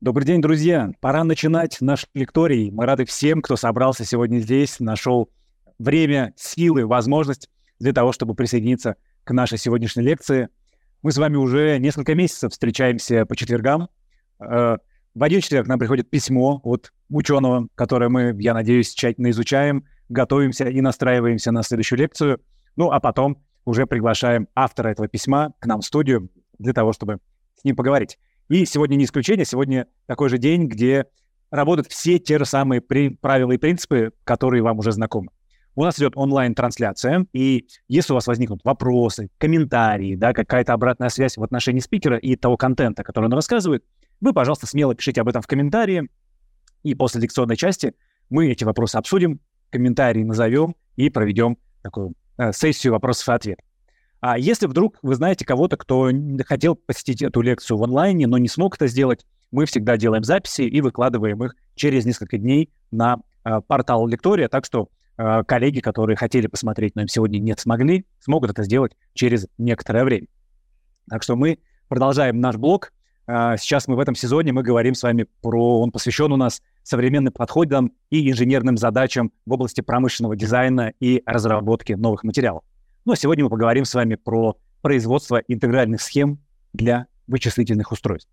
Добрый день, друзья! Пора начинать наш лекторий. Мы рады всем, кто собрался сегодня здесь, нашел время, силы, возможность для того, чтобы присоединиться к нашей сегодняшней лекции. Мы с вами уже несколько месяцев встречаемся по четвергам. Э, в один четверг нам приходит письмо от ученого, которое мы, я надеюсь, тщательно изучаем, готовимся и настраиваемся на следующую лекцию. Ну, а потом уже приглашаем автора этого письма к нам в студию для того, чтобы с ним поговорить. И сегодня не исключение, сегодня такой же день, где работают все те же самые при... правила и принципы, которые вам уже знакомы. У нас идет онлайн-трансляция, и если у вас возникнут вопросы, комментарии, да, какая-то обратная связь в отношении спикера и того контента, который он рассказывает, вы, пожалуйста, смело пишите об этом в комментарии, и после лекционной части мы эти вопросы обсудим, комментарии назовем и проведем такую э, сессию вопросов и ответов. А если вдруг вы знаете кого-то, кто хотел посетить эту лекцию в онлайне, но не смог это сделать, мы всегда делаем записи и выкладываем их через несколько дней на э, портал Лектория, так что э, коллеги, которые хотели посмотреть, но им сегодня не смогли, смогут это сделать через некоторое время. Так что мы продолжаем наш блог. Э, сейчас мы в этом сезоне мы говорим с вами про, он посвящен у нас современным подходам и инженерным задачам в области промышленного дизайна и разработки новых материалов. Ну а сегодня мы поговорим с вами про производство интегральных схем для вычислительных устройств.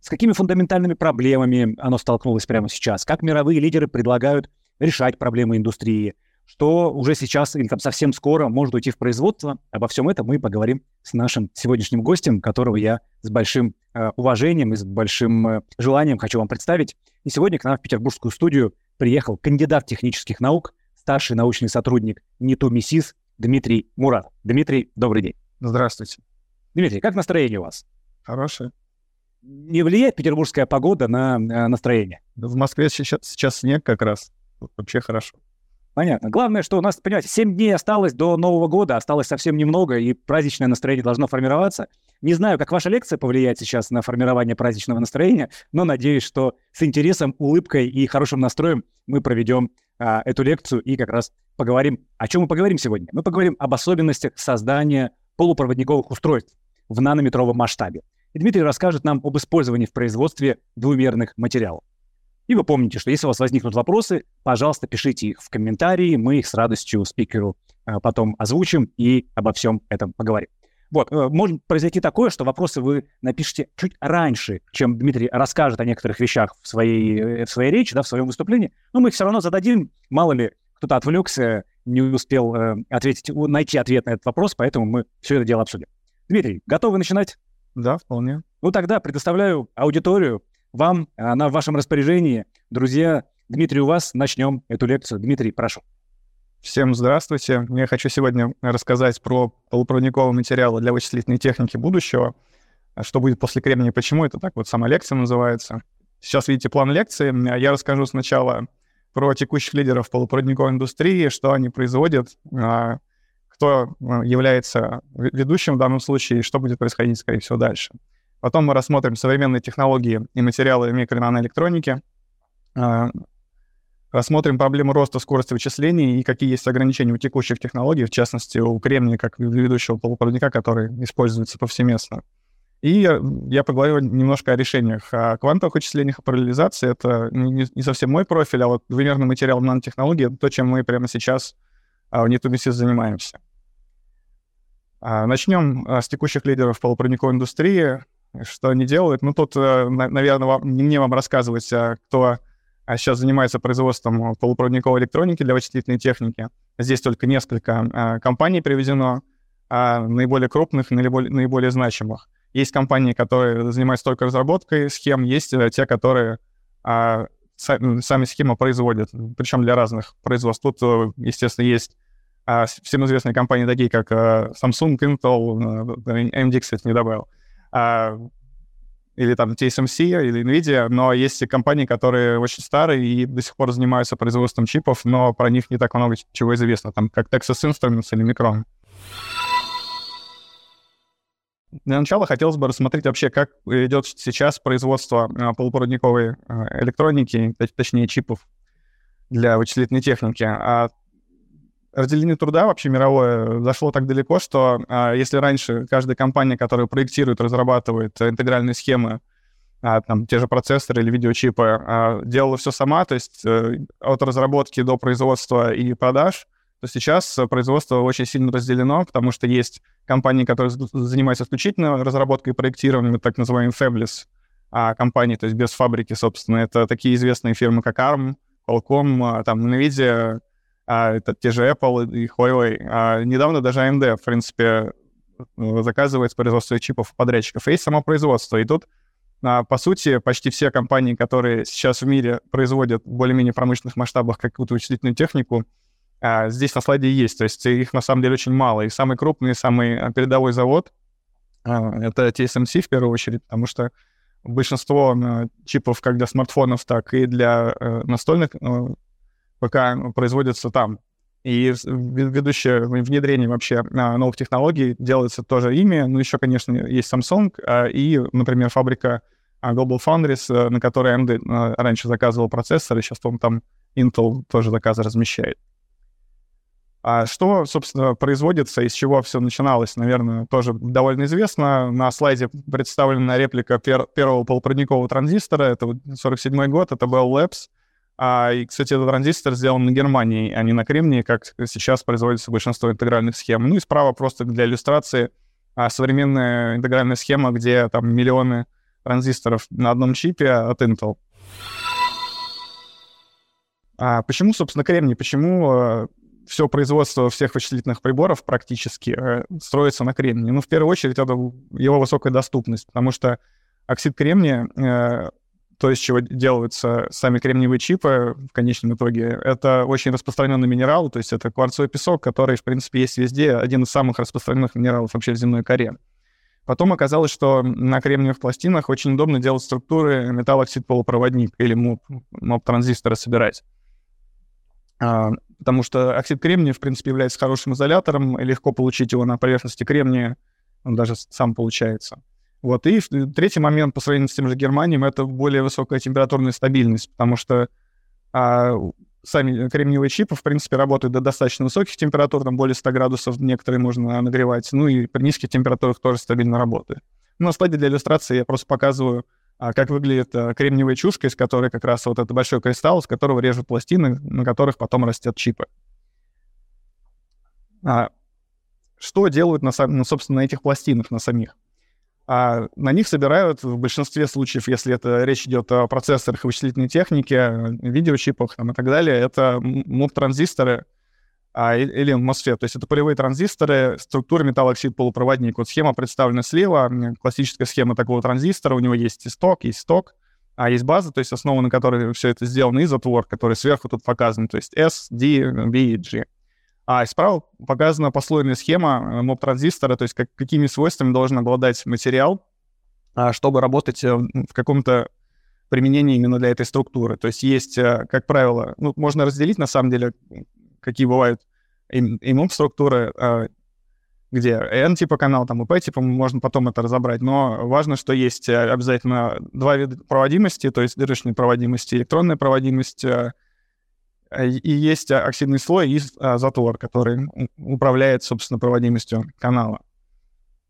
С какими фундаментальными проблемами оно столкнулось прямо сейчас? Как мировые лидеры предлагают решать проблемы индустрии? Что уже сейчас или там совсем скоро может уйти в производство? Обо всем этом мы поговорим с нашим сегодняшним гостем, которого я с большим э, уважением и с большим э, желанием хочу вам представить. И сегодня к нам в петербургскую студию приехал кандидат технических наук, старший научный сотрудник НИТУ МИСИС Дмитрий Мурат. Дмитрий, добрый день. Здравствуйте. Дмитрий, как настроение у вас? Хорошее. Не влияет петербургская погода на э, настроение? В Москве сейчас, сейчас снег как раз. Вообще хорошо. Понятно. Главное, что у нас, понимаете, 7 дней осталось до Нового года, осталось совсем немного, и праздничное настроение должно формироваться. Не знаю, как ваша лекция повлияет сейчас на формирование праздничного настроения, но надеюсь, что с интересом, улыбкой и хорошим настроем мы проведем а, эту лекцию и как раз поговорим. О чем мы поговорим сегодня? Мы поговорим об особенностях создания полупроводниковых устройств в нанометровом масштабе. И Дмитрий расскажет нам об использовании в производстве двумерных материалов. И вы помните, что если у вас возникнут вопросы, пожалуйста, пишите их в комментарии, мы их с радостью спикеру а, потом озвучим и обо всем этом поговорим. Вот, э, может произойти такое, что вопросы вы напишите чуть раньше, чем Дмитрий расскажет о некоторых вещах в своей, э, в своей речи, да, в своем выступлении, но мы их все равно зададим, мало ли кто-то отвлекся, не успел э, ответить, найти ответ на этот вопрос, поэтому мы все это дело обсудим. Дмитрий, готовы начинать? Да, вполне. Ну тогда предоставляю аудиторию вам, она в вашем распоряжении. Друзья, Дмитрий, у вас начнем эту лекцию. Дмитрий, прошу. Всем здравствуйте. Я хочу сегодня рассказать про полупроводниковые материалы для вычислительной техники будущего. Что будет после кремния, почему это так вот сама лекция называется. Сейчас видите план лекции. Я расскажу сначала про текущих лидеров полупроводниковой индустрии, что они производят, а, кто а, является ведущим в данном случае и что будет происходить, скорее всего, дальше. Потом мы рассмотрим современные технологии и материалы микро- а, рассмотрим проблему роста скорости вычислений и какие есть ограничения у текущих технологий, в частности, у кремния как ведущего полупроводника, который используется повсеместно. И я поговорю немножко о решениях. О квантовых вычислениях, о параллелизации — это не, не совсем мой профиль, а вот двумерный материал нанотехнологии — это то, чем мы прямо сейчас а, в NetUBC занимаемся. А, начнем а, с текущих лидеров полупроводниковой индустрии. Что они делают? Ну, тут, э, наверное, вам, не мне вам рассказывать, кто сейчас занимается производством полупроводниковой электроники для вычислительной техники. Здесь только несколько компаний привезено, наиболее крупных, наиболее, наиболее значимых. Есть компании, которые занимаются только разработкой схем, есть э, те, которые а, сами схемы производят, причем для разных производств. Тут, э, естественно, есть а, всем известные компании, такие как а, Samsung, Intel, AMD, кстати, не добавил, а, или там TSMC, или NVIDIA, но есть и компании, которые очень старые и до сих пор занимаются производством чипов, но про них не так много чего известно, там как Texas Instruments или Micron. Для начала хотелось бы рассмотреть вообще, как идет сейчас производство а, полупроводниковой а, электроники, точнее чипов для вычислительной техники. А разделение труда вообще мировое зашло так далеко, что а, если раньше каждая компания, которая проектирует, разрабатывает интегральные схемы, а, там, те же процессоры или видеочипы, а, делала все сама, то есть э, от разработки до производства и продаж, то сейчас производство очень сильно разделено, потому что есть компании, которые занимаются исключительно разработкой и проектированием, так называемые fabless компании, то есть без фабрики, собственно. Это такие известные фирмы, как ARM, Qualcomm, там, NVIDIA, это те же Apple и Huawei. А недавно даже AMD, в принципе, заказывает производство чипов подрядчиков. Есть само производство. И тут а, по сути, почти все компании, которые сейчас в мире производят в более-менее промышленных масштабах какую-то вычислительную технику, а, здесь на слайде есть. То есть их на самом деле очень мало. И самый крупный, самый а, передовой завод — это TSMC в первую очередь, потому что большинство чипов как для смартфонов, так и для э, настольных э, ПК производятся там. И ведущее внедрение вообще новых технологий делается тоже ими. Ну, еще, конечно, есть Samsung а, и, например, фабрика а, Global Foundries, э, на которой AMD э, раньше заказывал процессоры, сейчас, по-моему, там Intel тоже заказы размещает. А что, собственно, производится, из чего все начиналось, наверное, тоже довольно известно. На слайде представлена реплика пер- первого полупроводникового транзистора. Это 47 год, это Bell Labs. А, и, кстати, этот транзистор сделан на Германии, а не на Кремнии, как сейчас производится большинство интегральных схем. Ну и справа просто для иллюстрации а, современная интегральная схема, где там миллионы транзисторов на одном чипе от Intel. А почему, собственно, кремний? Почему э, все производство всех вычислительных приборов практически э, строится на кремнии? Ну, в первую очередь, это его высокая доступность, потому что оксид кремния э, то, из чего делаются сами кремниевые чипы в конечном итоге, это очень распространенный минерал, то есть это кварцевый песок, который, в принципе, есть везде, один из самых распространенных минералов вообще в земной коре. Потом оказалось, что на кремниевых пластинах очень удобно делать структуры металлоксид-полупроводник или МОП-транзисторы собирать. А, потому что оксид кремния, в принципе, является хорошим изолятором, и легко получить его на поверхности кремния, он даже сам получается. Вот. И третий момент по сравнению с тем же Германией, это более высокая температурная стабильность, потому что а, сами кремниевые чипы, в принципе, работают до достаточно высоких температур, там более 100 градусов, некоторые можно нагревать, ну и при низких температурах тоже стабильно работают. На слайде для иллюстрации я просто показываю, а, как выглядит а, кремниевая чушка, из которой как раз вот это большой кристалл, с которого режут пластины, на которых потом растет чипы. А, что делают, на, ну, собственно, на этих пластинах, на самих? А на них собирают в большинстве случаев, если это речь идет о процессорах вычислительной технике, видеочипах там, и так далее, это MOV-транзисторы а, или MOSFET, то есть это полевые транзисторы структуры металлоксид полупроводник. Вот схема представлена слева, классическая схема такого транзистора, у него есть исток, есть сток, а есть база, то есть основа, на которой все это сделано, и затвор, который сверху тут показан, то есть S, D, B G. А справа показана послойная схема э, моб-транзистора, то есть как, какими свойствами должен обладать материал, а, чтобы работать э, в каком-то применении именно для этой структуры. То есть есть, э, как правило, ну, можно разделить на самом деле, какие бывают и моб-структуры, а, где N-типа канал, там и P-типа, можно потом это разобрать, но важно, что есть обязательно два вида проводимости, то есть дырочной проводимости, электронная проводимость, и есть оксидный слой и а, затвор, который управляет, собственно, проводимостью канала.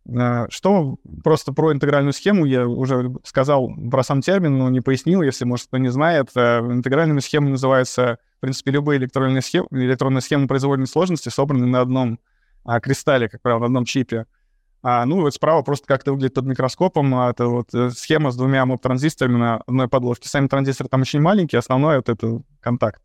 Э, что просто про интегральную схему я уже сказал про сам термин, но не пояснил, если, может, кто не знает. Э, интегральными схемами называются, в принципе, любые электронные схемы, электронные схемы произвольной сложности, собраны на одном а, кристалле, как правило, на одном чипе. А, ну, вот справа просто как-то выглядит под микроскопом. А, это вот схема с двумя МОП-транзисторами на одной подложке. Сами транзисторы там очень маленькие, основной вот это контакт.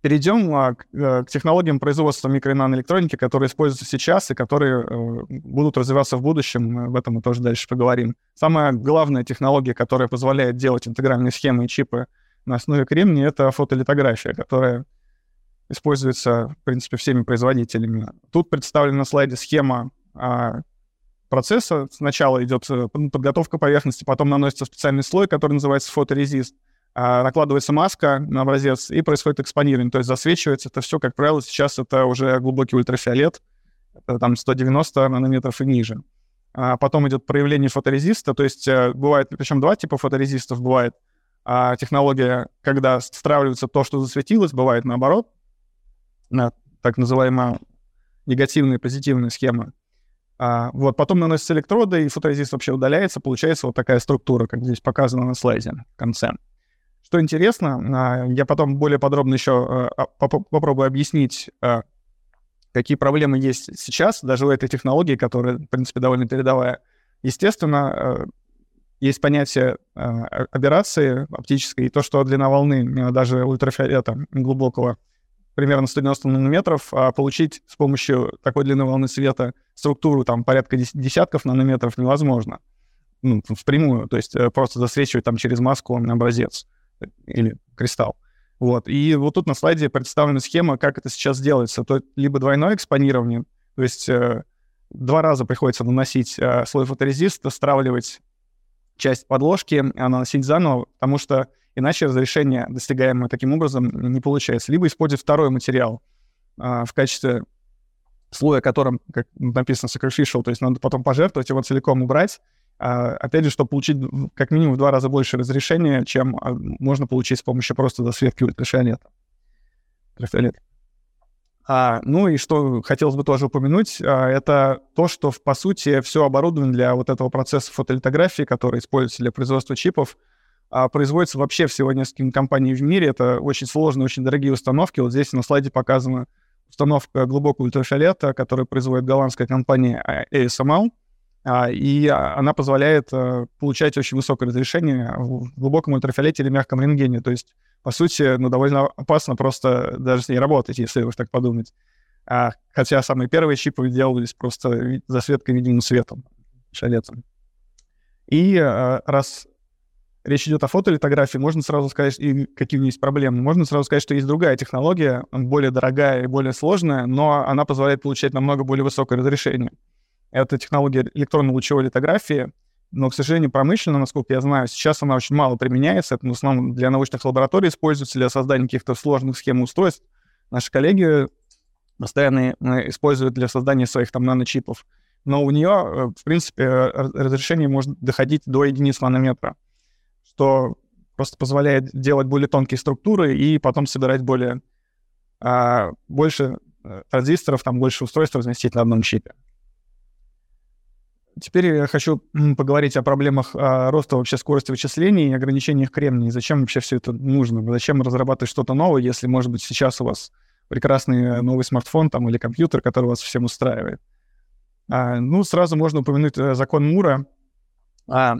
Перейдем а, к, а, к технологиям производства микро- и наноэлектроники, которые используются сейчас и которые э, будут развиваться в будущем. Об этом мы тоже дальше поговорим. Самая главная технология, которая позволяет делать интегральные схемы и чипы на основе кремния, это фотолитография, которая используется, в принципе, всеми производителями. Тут представлена на слайде схема а, процесса. Сначала идет э, подготовка поверхности, потом наносится специальный слой, который называется фоторезист. А, накладывается маска на образец, и происходит экспонирование, то есть засвечивается это все, как правило, сейчас это уже глубокий ультрафиолет, это там 190 нанометров и ниже. А потом идет проявление фоторезиста, то есть э, бывает, причем два типа фоторезистов бывает. А технология, когда стравливается то, что засветилось, бывает наоборот, так называемая негативная и позитивная схема. А, вот, потом наносятся электроды, и фоторезист вообще удаляется, получается вот такая структура, как здесь показано на слайде в конце. Что интересно, а, я потом более подробно еще а, попробую объяснить, а, какие проблемы есть сейчас, даже у этой технологии, которая, в принципе, довольно передовая. Естественно, есть понятие аберрации оптической, и то, что длина волны даже ультрафиолета глубокого примерно 190 нанометров, а получить с помощью такой длины волны света структуру там порядка десятков нанометров невозможно. Ну, впрямую, то есть э, просто засвечивать там через маску образец или кристалл. Вот. И вот тут на слайде представлена схема, как это сейчас делается. То либо двойное экспонирование, то есть э, два раза приходится наносить э, слой фоторезиста, стравливать часть подложки, а наносить заново, потому что Иначе разрешение, достигаемое таким образом, не получается. Либо использовать второй материал а, в качестве слоя, которым, как написано, sacrificial, то есть надо потом пожертвовать, его целиком убрать, опять же, чтобы получить как минимум в два раза больше разрешения, чем а, можно получить с помощью просто засветки ультрафиолета. ультрафиолета. А, ну и что хотелось бы тоже упомянуть, а, это то, что, по сути, все оборудование для вот этого процесса фотолитографии, который используется для производства чипов, а производится вообще всего несколькими компаниями в мире. Это очень сложные, очень дорогие установки. Вот здесь на слайде показана установка глубокого ультрафиолета, которую производит голландская компания ASML. А, и она позволяет а, получать очень высокое разрешение в глубоком ультрафиолете или мягком рентгене. То есть, по сути, ну, довольно опасно просто даже с ней работать, если вы так подумать. А, хотя самые первые чипы делались просто засветкой видимым светом, шалетом. И раз речь идет о фотолитографии, можно сразу сказать, и какие у нее есть проблемы. Можно сразу сказать, что есть другая технология, более дорогая и более сложная, но она позволяет получать намного более высокое разрешение. Это технология электронно-лучевой литографии, но, к сожалению, промышленно, насколько я знаю, сейчас она очень мало применяется. Это в основном для научных лабораторий используется, для создания каких-то сложных схем устройств. Наши коллеги постоянно э, используют для создания своих там наночипов. Но у нее, э, в принципе, разрешение может доходить до единиц нанометра что просто позволяет делать более тонкие структуры и потом собирать более а, больше э, транзисторов, там больше устройств разместить на одном чипе. Теперь я хочу поговорить о проблемах а, роста вообще скорости вычислений и ограничениях кремния. Зачем вообще все это нужно? Зачем разрабатывать что-то новое, если, может быть, сейчас у вас прекрасный новый смартфон там, или компьютер, который вас всем устраивает? А, ну, сразу можно упомянуть э, закон Мура. А,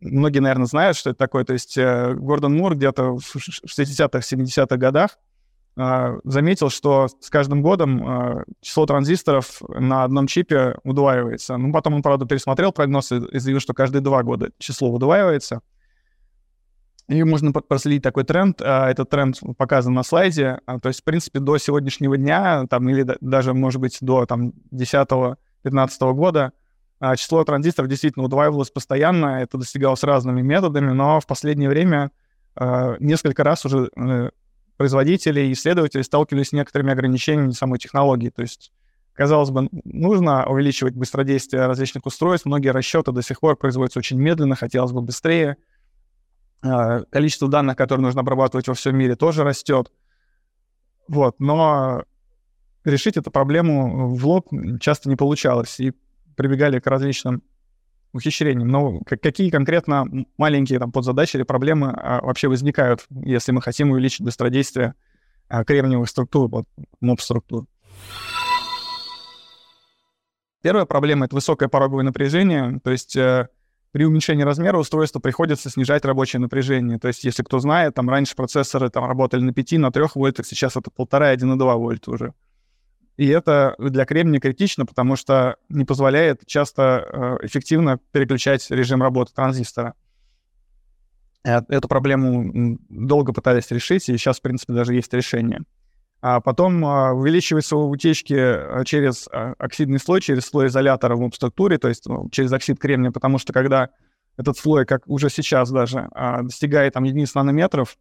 многие, наверное, знают, что это такое. То есть э, Гордон Мур где-то в 60-х, 70-х годах э, заметил, что с каждым годом э, число транзисторов на одном чипе удваивается. Ну, потом он, правда, пересмотрел прогноз и заявил, что каждые два года число удваивается. И можно проследить такой тренд. Этот тренд показан на слайде. То есть, в принципе, до сегодняшнего дня, там, или даже, может быть, до там, 10-15 года а, число транзисторов действительно удваивалось постоянно, это достигалось разными методами, но в последнее время а, несколько раз уже э, производители и исследователи сталкивались с некоторыми ограничениями самой технологии. То есть, казалось бы, нужно увеличивать быстродействие различных устройств, многие расчеты до сих пор производятся очень медленно, хотелось бы быстрее. А, количество данных, которые нужно обрабатывать во всем мире, тоже растет. Вот, но решить эту проблему в лоб часто не получалось. И прибегали к различным ухищрениям. Но какие конкретно маленькие там подзадачи или проблемы а, вообще возникают, если мы хотим увеличить быстродействие а, кремниевых структур, вот, МОП-структур? Первая проблема — это высокое пороговое напряжение, то есть э, при уменьшении размера устройства приходится снижать рабочее напряжение. То есть, если кто знает, там раньше процессоры там работали на 5, на 3 вольтах, сейчас это 1,5, 1,2 вольта уже. И это для кремния критично, потому что не позволяет часто э, эффективно переключать режим работы транзистора. Э, эту проблему долго пытались решить, и сейчас, в принципе, даже есть решение. А потом э, увеличиваются утечки через оксидный слой, через слой изолятора в структуре, то есть ну, через оксид кремния, потому что когда этот слой, как уже сейчас даже, достигает там единиц нанометров,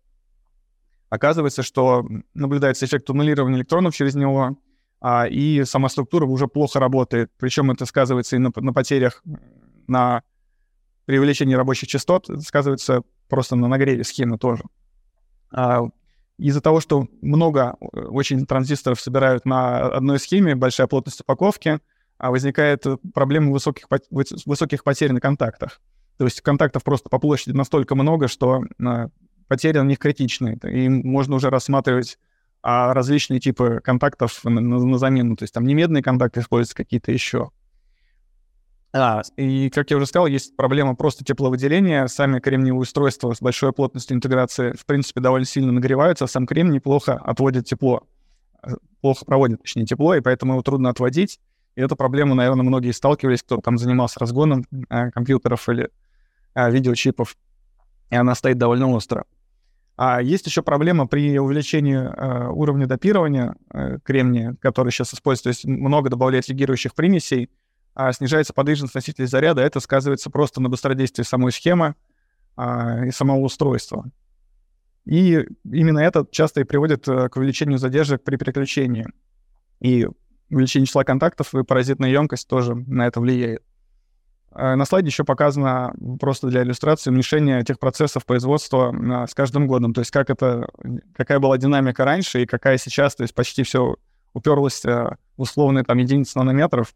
оказывается, что наблюдается эффект аннулирования электронов через него, а, и сама структура уже плохо работает. Причем это сказывается и на, на потерях, на при увеличении рабочих частот, сказывается просто на нагреве схемы тоже. А, из-за того, что много э, очень транзисторов собирают на одной схеме, большая плотность упаковки, а возникает проблема высоких, высоких потерь на контактах. То есть контактов просто по площади настолько много, что а, потери на них критичны. И можно уже рассматривать а, различные типы контактов на, на, на замену. То есть там не медные контакты используются какие-то еще. А, и, как я уже сказал, есть проблема просто тепловыделения. Сами кремниевые устройства с большой плотностью интеграции, в принципе, довольно сильно нагреваются, а сам кремний плохо отводит тепло. Э, плохо проводит, точнее, тепло, и поэтому его трудно отводить. И эту проблему, наверное, многие сталкивались, кто там занимался разгоном э, компьютеров или э, видеочипов, и она стоит довольно остро. А есть еще проблема при увеличении э, уровня допирования э, кремния, который сейчас используется, то есть много добавляется лигирующих примесей, а снижается подвижность носителей заряда, это сказывается просто на быстродействии самой схемы а, и самого устройства. И именно это часто и приводит э, к увеличению задержек при переключении. И увеличение числа контактов и паразитная емкость тоже на это влияет. А на слайде еще показано просто для иллюстрации уменьшение тех процессов производства а, с каждым годом. То есть как это, какая была динамика раньше и какая сейчас. То есть почти все уперлось э, в условные там единицы нанометров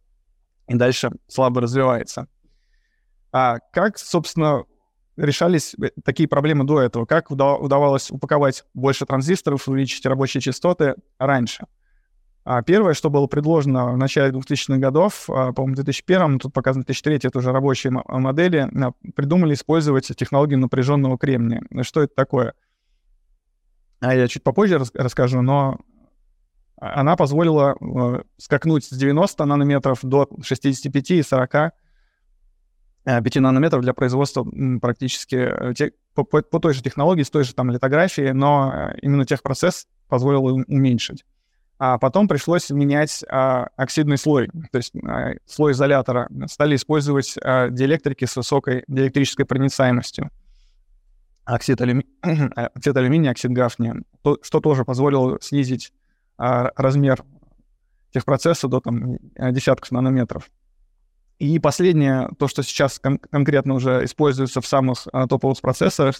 и дальше слабо развивается. А как, собственно, решались э, такие проблемы до этого? Как удавалось упаковать больше транзисторов, увеличить рабочие частоты раньше? А первое, что было предложено в начале 2000-х годов, а, по-моему, в 2001, тут показано 2003, это уже рабочие модели, а, придумали использовать технологию напряженного кремния. Что это такое? Я чуть попозже расскажу, но она позволила э, скакнуть с 90 нанометров до 65 и 40 5 э, нанометров для производства практически э, те, по, по, по той же технологии, с той же там литографией, но именно техпроцесс позволил уменьшить. А потом пришлось менять а, оксидный слой, то есть а, слой изолятора. Стали использовать а, диэлектрики с высокой диэлектрической проницаемостью. Оксид, алюми... оксид алюминия, оксид гафния, то, что тоже позволило снизить а, размер техпроцесса до там, десятков нанометров. И последнее, то, что сейчас кон- конкретно уже используется в самых а, топовых процессорах,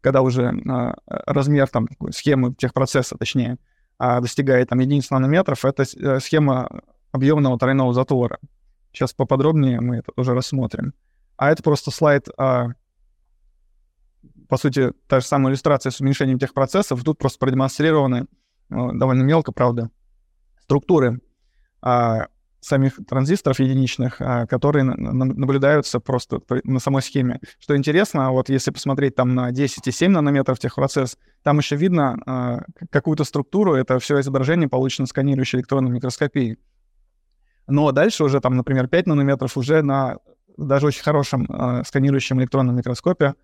когда уже а, размер там, схемы техпроцесса, точнее, а, достигает там единиц нанометров, это э, схема объемного тройного затвора. Сейчас поподробнее мы это тоже рассмотрим. А это просто слайд, а, по сути, та же самая иллюстрация с уменьшением техпроцессов. Тут просто продемонстрированы ну, довольно мелко, правда, структуры а, самих транзисторов единичных, а, которые на, на, наблюдаются просто на самой схеме. Что интересно, вот если посмотреть там на 10,7 нанометров техпроцесс, там еще видно а, какую-то структуру, это все изображение получено сканирующей электронной микроскопией. Но дальше уже там, например, 5 нанометров уже на даже очень хорошем а, сканирующем электронном микроскопе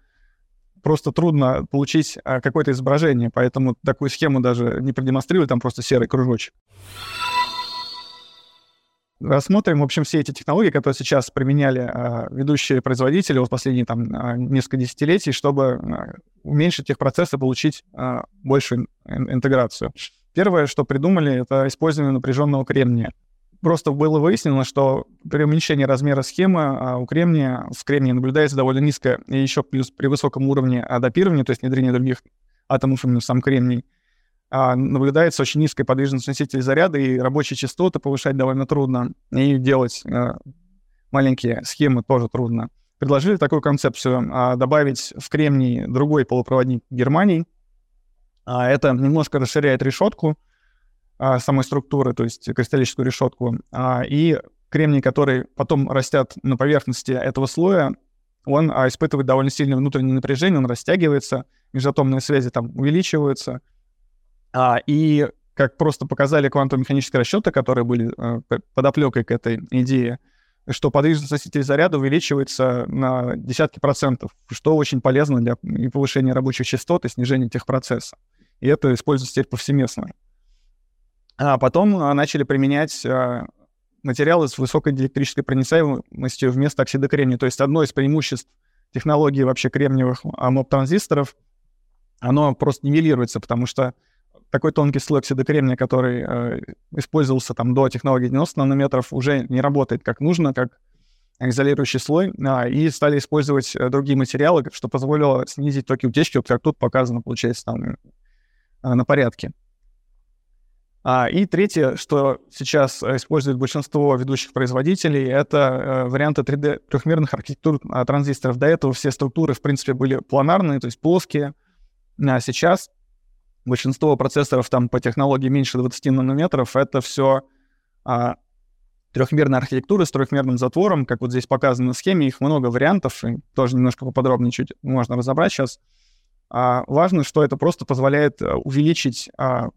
просто трудно получить какое-то изображение, поэтому такую схему даже не продемонстрировали, там просто серый кружочек. Рассмотрим, в общем, все эти технологии, которые сейчас применяли а, ведущие производители вот последние там а, несколько десятилетий, чтобы а, уменьшить их процессы, получить а, большую интеграцию. Первое, что придумали, это использование напряженного кремния. Просто было выяснено, что при уменьшении размера схемы у кремния, в кремнии наблюдается довольно низкое, и еще плюс при высоком уровне адапирования, то есть внедрения других атомов именно в сам кремний, наблюдается очень низкая подвижность носителей заряда, и рабочие частоты повышать довольно трудно, и делать а, маленькие схемы тоже трудно. Предложили такую концепцию добавить в кремний другой полупроводник Германии. Это немножко расширяет решетку, а, самой структуры, то есть кристаллическую решетку, а, и кремний, который потом растет на поверхности этого слоя, он а, испытывает довольно сильное внутреннее напряжение, он растягивается, межатомные связи там увеличиваются, а, и как просто показали квантово-механические расчеты, которые были а, подоплекой к этой идее, что подвижность носителей заряда увеличивается на десятки процентов, что очень полезно для и повышения рабочих частот, и снижения техпроцесса. И это используется теперь повсеместно. А потом а, начали применять а, материалы с высокой диэлектрической проницаемостью вместо оксида кремния. То есть одно из преимуществ технологии вообще кремниевых МОП-транзисторов, оно просто нивелируется, потому что такой тонкий слой оксида кремния, который э, использовался там до технологии 90 нанометров, уже не работает как нужно, как изолирующий слой, а, и стали использовать э, другие материалы, что позволило снизить токи утечки, вот как тут показано, получается, там э, на порядке. А, и третье, что сейчас использует большинство ведущих производителей, это э, варианты 3D трехмерных архитектур а, транзисторов. До этого все структуры, в принципе, были планарные, то есть плоские. А сейчас большинство процессоров там по технологии меньше 20 нанометров, это все а, трехмерная архитектура с трехмерным затвором, как вот здесь показано на схеме, их много вариантов, и тоже немножко поподробнее чуть можно разобрать сейчас. А, важно, что это просто позволяет э, увеличить а,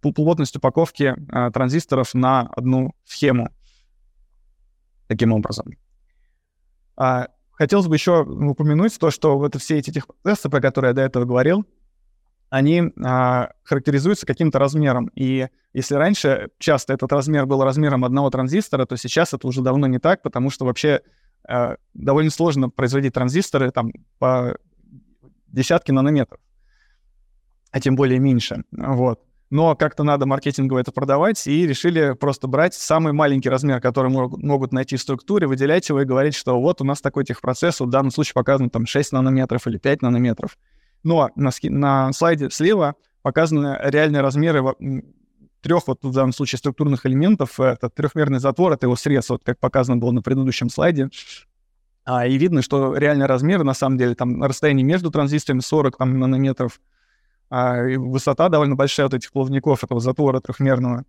плотность упаковки а, транзисторов на одну схему. Таким образом. А, хотелось бы еще упомянуть то, что вот все эти техпроцессы, про которые я до этого говорил, они а, характеризуются каким-то размером. И если раньше часто этот размер был размером одного транзистора, то сейчас это уже давно не так, потому что вообще а, довольно сложно производить транзисторы там по десятки нанометров, а тем более меньше. Вот но как-то надо маркетингово это продавать, и решили просто брать самый маленький размер, который мог, могут найти в структуре, выделять его и говорить, что вот у нас такой техпроцесс, в данном случае показан там 6 нанометров или 5 нанометров. Но на, на слайде слева показаны реальные размеры трех, вот в данном случае, структурных элементов. Это трехмерный затвор, это его срез, вот как показано было на предыдущем слайде. А, и видно, что реальный размер, на самом деле, там расстояние между транзисторами 40 там, нанометров, а, высота довольно большая вот этих плавников, этого затвора трехмерного.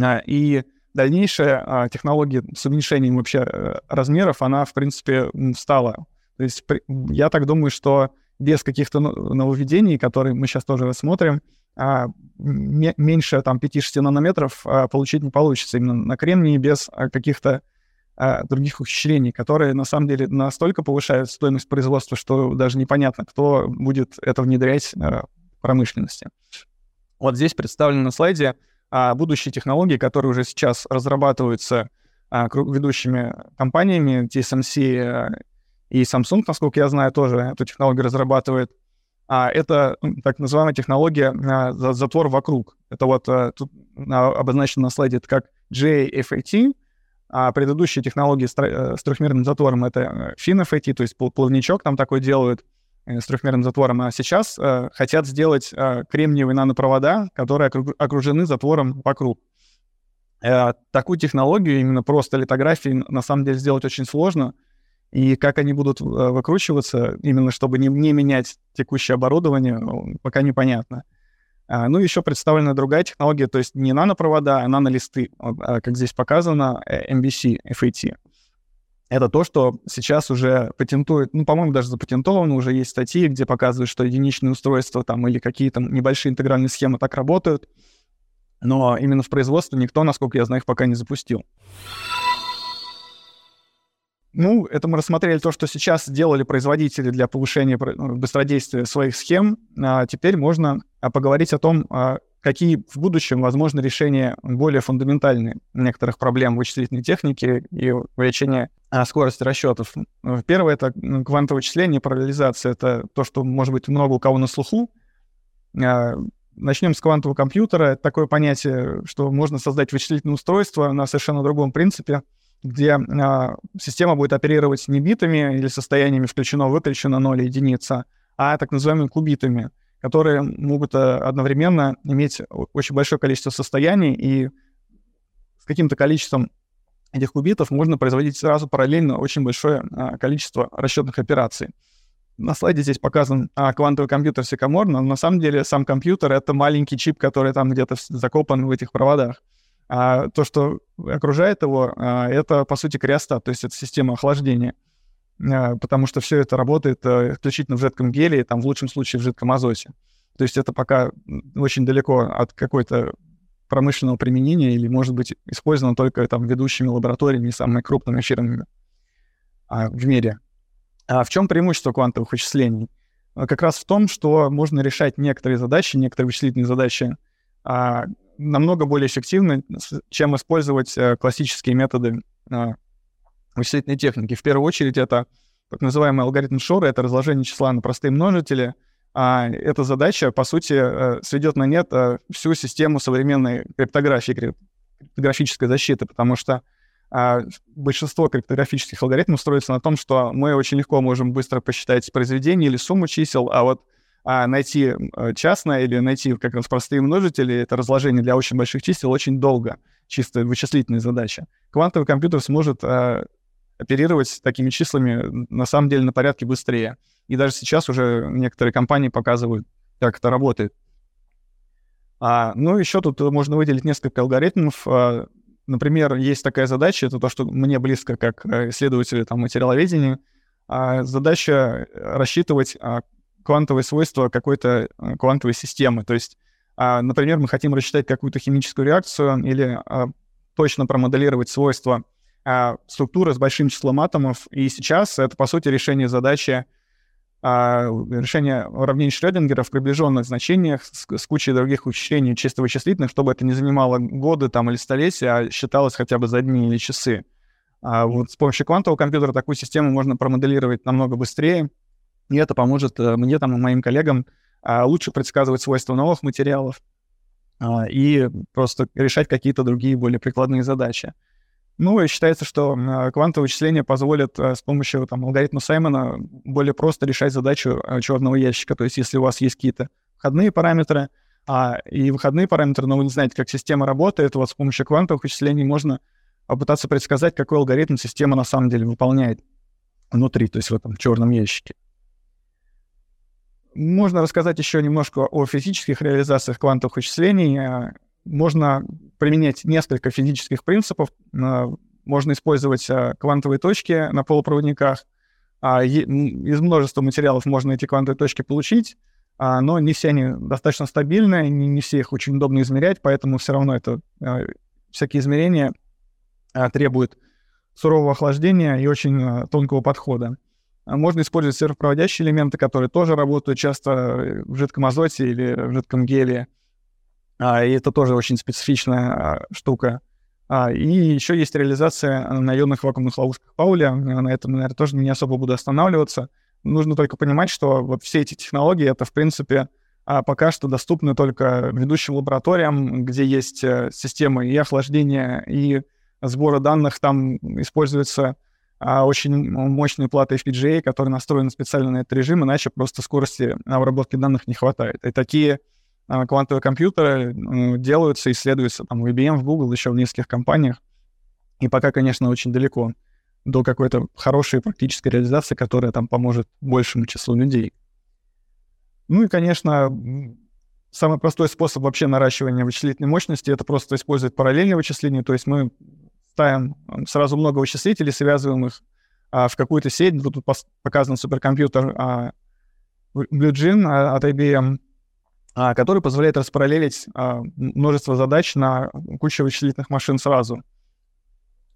А, и дальнейшая а, технология с уменьшением вообще э, размеров, она, в принципе, стала. То есть я так думаю, что без каких-то нововведений, которые мы сейчас тоже рассмотрим, а, меньше там 5-6 нанометров а, получить не получится именно на кремнии без а, каких-то других ухищрений, которые на самом деле настолько повышают стоимость производства, что даже непонятно, кто будет это внедрять а, промышленности. Вот здесь представлены на слайде будущие технологии, которые уже сейчас разрабатываются ведущими компаниями, TSMC и Samsung, насколько я знаю, тоже эту технологию разрабатывает. А, это так называемая технология а, затвор вокруг. Это вот а, тут а, обозначено на слайде это как JFAT, а предыдущие технологии с, с трехмерным затвором это FinFAT, то есть плавничок там такой делают. Э, с трехмерным затвором, а сейчас э, хотят сделать э, кремниевые нанопровода, которые окружены затвором вокруг. Э, такую технологию именно просто литографии на самом деле сделать очень сложно, и как они будут э, выкручиваться, именно чтобы не, не менять текущее оборудование, пока непонятно. А, ну, еще представлена другая технология, то есть не нанопровода, а нанолисты, а, как здесь показано, MBC FAT это то, что сейчас уже патентует, ну, по-моему, даже запатентовано, уже есть статьи, где показывают, что единичные устройства там или какие-то небольшие интегральные схемы так работают, но именно в производстве никто, насколько я знаю, их пока не запустил. Ну, это мы рассмотрели то, что сейчас делали производители для повышения ну, быстродействия своих схем. А теперь можно а, поговорить о том, а, какие в будущем возможны решения более фундаментальные некоторых проблем вычислительной техники и увеличения а, скорости расчетов. Первое — это квантовое вычисление, параллелизация. Это то, что, может быть, много у кого на слуху. Начнем с квантового компьютера. Это такое понятие, что можно создать вычислительное устройство на совершенно другом принципе, где а, система будет оперировать не битами или состояниями включено-выключено 0 единица, а так называемыми кубитами — которые могут э, одновременно иметь очень большое количество состояний, и с каким-то количеством этих кубитов можно производить сразу параллельно очень большое а, количество расчетных операций. На слайде здесь показан а, квантовый компьютер Sycamore, но на самом деле сам компьютер — это маленький чип, который там где-то закопан в этих проводах. А то, что окружает его, а, это, по сути, криостат, то есть это система охлаждения. А, потому что все это работает э, исключительно в жидком геле, там в лучшем случае в жидком азоте. То есть это пока очень далеко от какой-то промышленного применения или, может быть, использовано только там ведущими лабораториями, самыми крупными фирмами а, в мире. А в чем преимущество квантовых вычислений? Как раз в том, что можно решать некоторые задачи, некоторые вычислительные задачи намного более эффективно, чем использовать а, классические методы а, вычислительной техники. В первую очередь это так называемый алгоритм Шора, это разложение числа на простые множители. А эта задача, по сути, э, сведет на нет э, всю систему современной криптографии, криптографической защиты, потому что а, большинство криптографических алгоритмов строится на том, что мы очень легко можем быстро посчитать произведение или сумму чисел, а вот а найти частное или найти как раз простые множители, это разложение для очень больших чисел очень долго, чисто вычислительная задача. Квантовый компьютер сможет а, оперировать такими числами на самом деле на порядке быстрее. И даже сейчас уже некоторые компании показывают, как это работает. А, ну, еще тут можно выделить несколько алгоритмов. А, например, есть такая задача, это то, что мне близко как исследователю там, материаловедения, а, задача рассчитывать а, квантовые свойства какой-то э, квантовой системы. То есть, а, например, мы хотим рассчитать какую-то химическую реакцию или а, точно промоделировать свойства а, структуры с большим числом атомов. И сейчас это, по сути, решение задачи решение уравнений Шрёдингера в приближенных значениях с, с кучей других вычислений чисто вычислительных, чтобы это не занимало годы там, или столетия, а считалось хотя бы за дни или часы. А вот с помощью квантового компьютера такую систему можно промоделировать намного быстрее, и это поможет э, мне там и моим коллегам а, лучше предсказывать свойства новых материалов а, и просто решать какие-то другие более прикладные задачи. Ну и считается, что а, квантовые вычисления позволят с помощью там, алгоритма Саймона более просто решать задачу черного ящика. То есть если у вас есть какие-то входные параметры а, и выходные параметры, но вы не знаете, как система работает, вот с помощью квантовых вычислений можно попытаться предсказать, какой алгоритм система на самом деле выполняет внутри, то есть в этом черном ящике. Можно рассказать еще немножко о физических реализациях квантовых вычислений. Э, можно применять несколько физических принципов. Э, можно использовать э, квантовые точки на полупроводниках. А, из множества материалов можно эти квантовые точки получить, а, но не все они достаточно стабильны, не все их очень удобно измерять, поэтому все равно это всякие измерения требуют сурового охлаждения и очень тонкого подхода. А можно использовать сервопроводящие элементы, которые тоже работают часто э, в жидком азоте или в жидком геле. А, и это тоже очень специфичная а, штука. А, и еще есть реализация на ионных вакуумных ловушках Пауля. На этом, наверное, тоже не особо буду останавливаться. Нужно только понимать, что вот все эти технологии, это, в принципе, а, пока что доступны только ведущим лабораториям, где есть э, системы и охлаждения, и сбора данных. Там используется очень мощные платы FPGA, которые настроены специально на этот режим, иначе просто скорости обработки данных не хватает. И такие а, квантовые компьютеры делаются, исследуются там в IBM, в Google, еще в нескольких компаниях. И пока, конечно, очень далеко до какой-то хорошей практической реализации, которая там поможет большему числу людей. Ну и, конечно, самый простой способ вообще наращивания вычислительной мощности — это просто использовать параллельное вычисление, то есть мы ставим сразу много вычислителей, связываем их а, в какую-то сеть. Тут показан суперкомпьютер а, BlueGene а, от IBM, а, который позволяет распараллелить а, множество задач на кучу вычислительных машин сразу.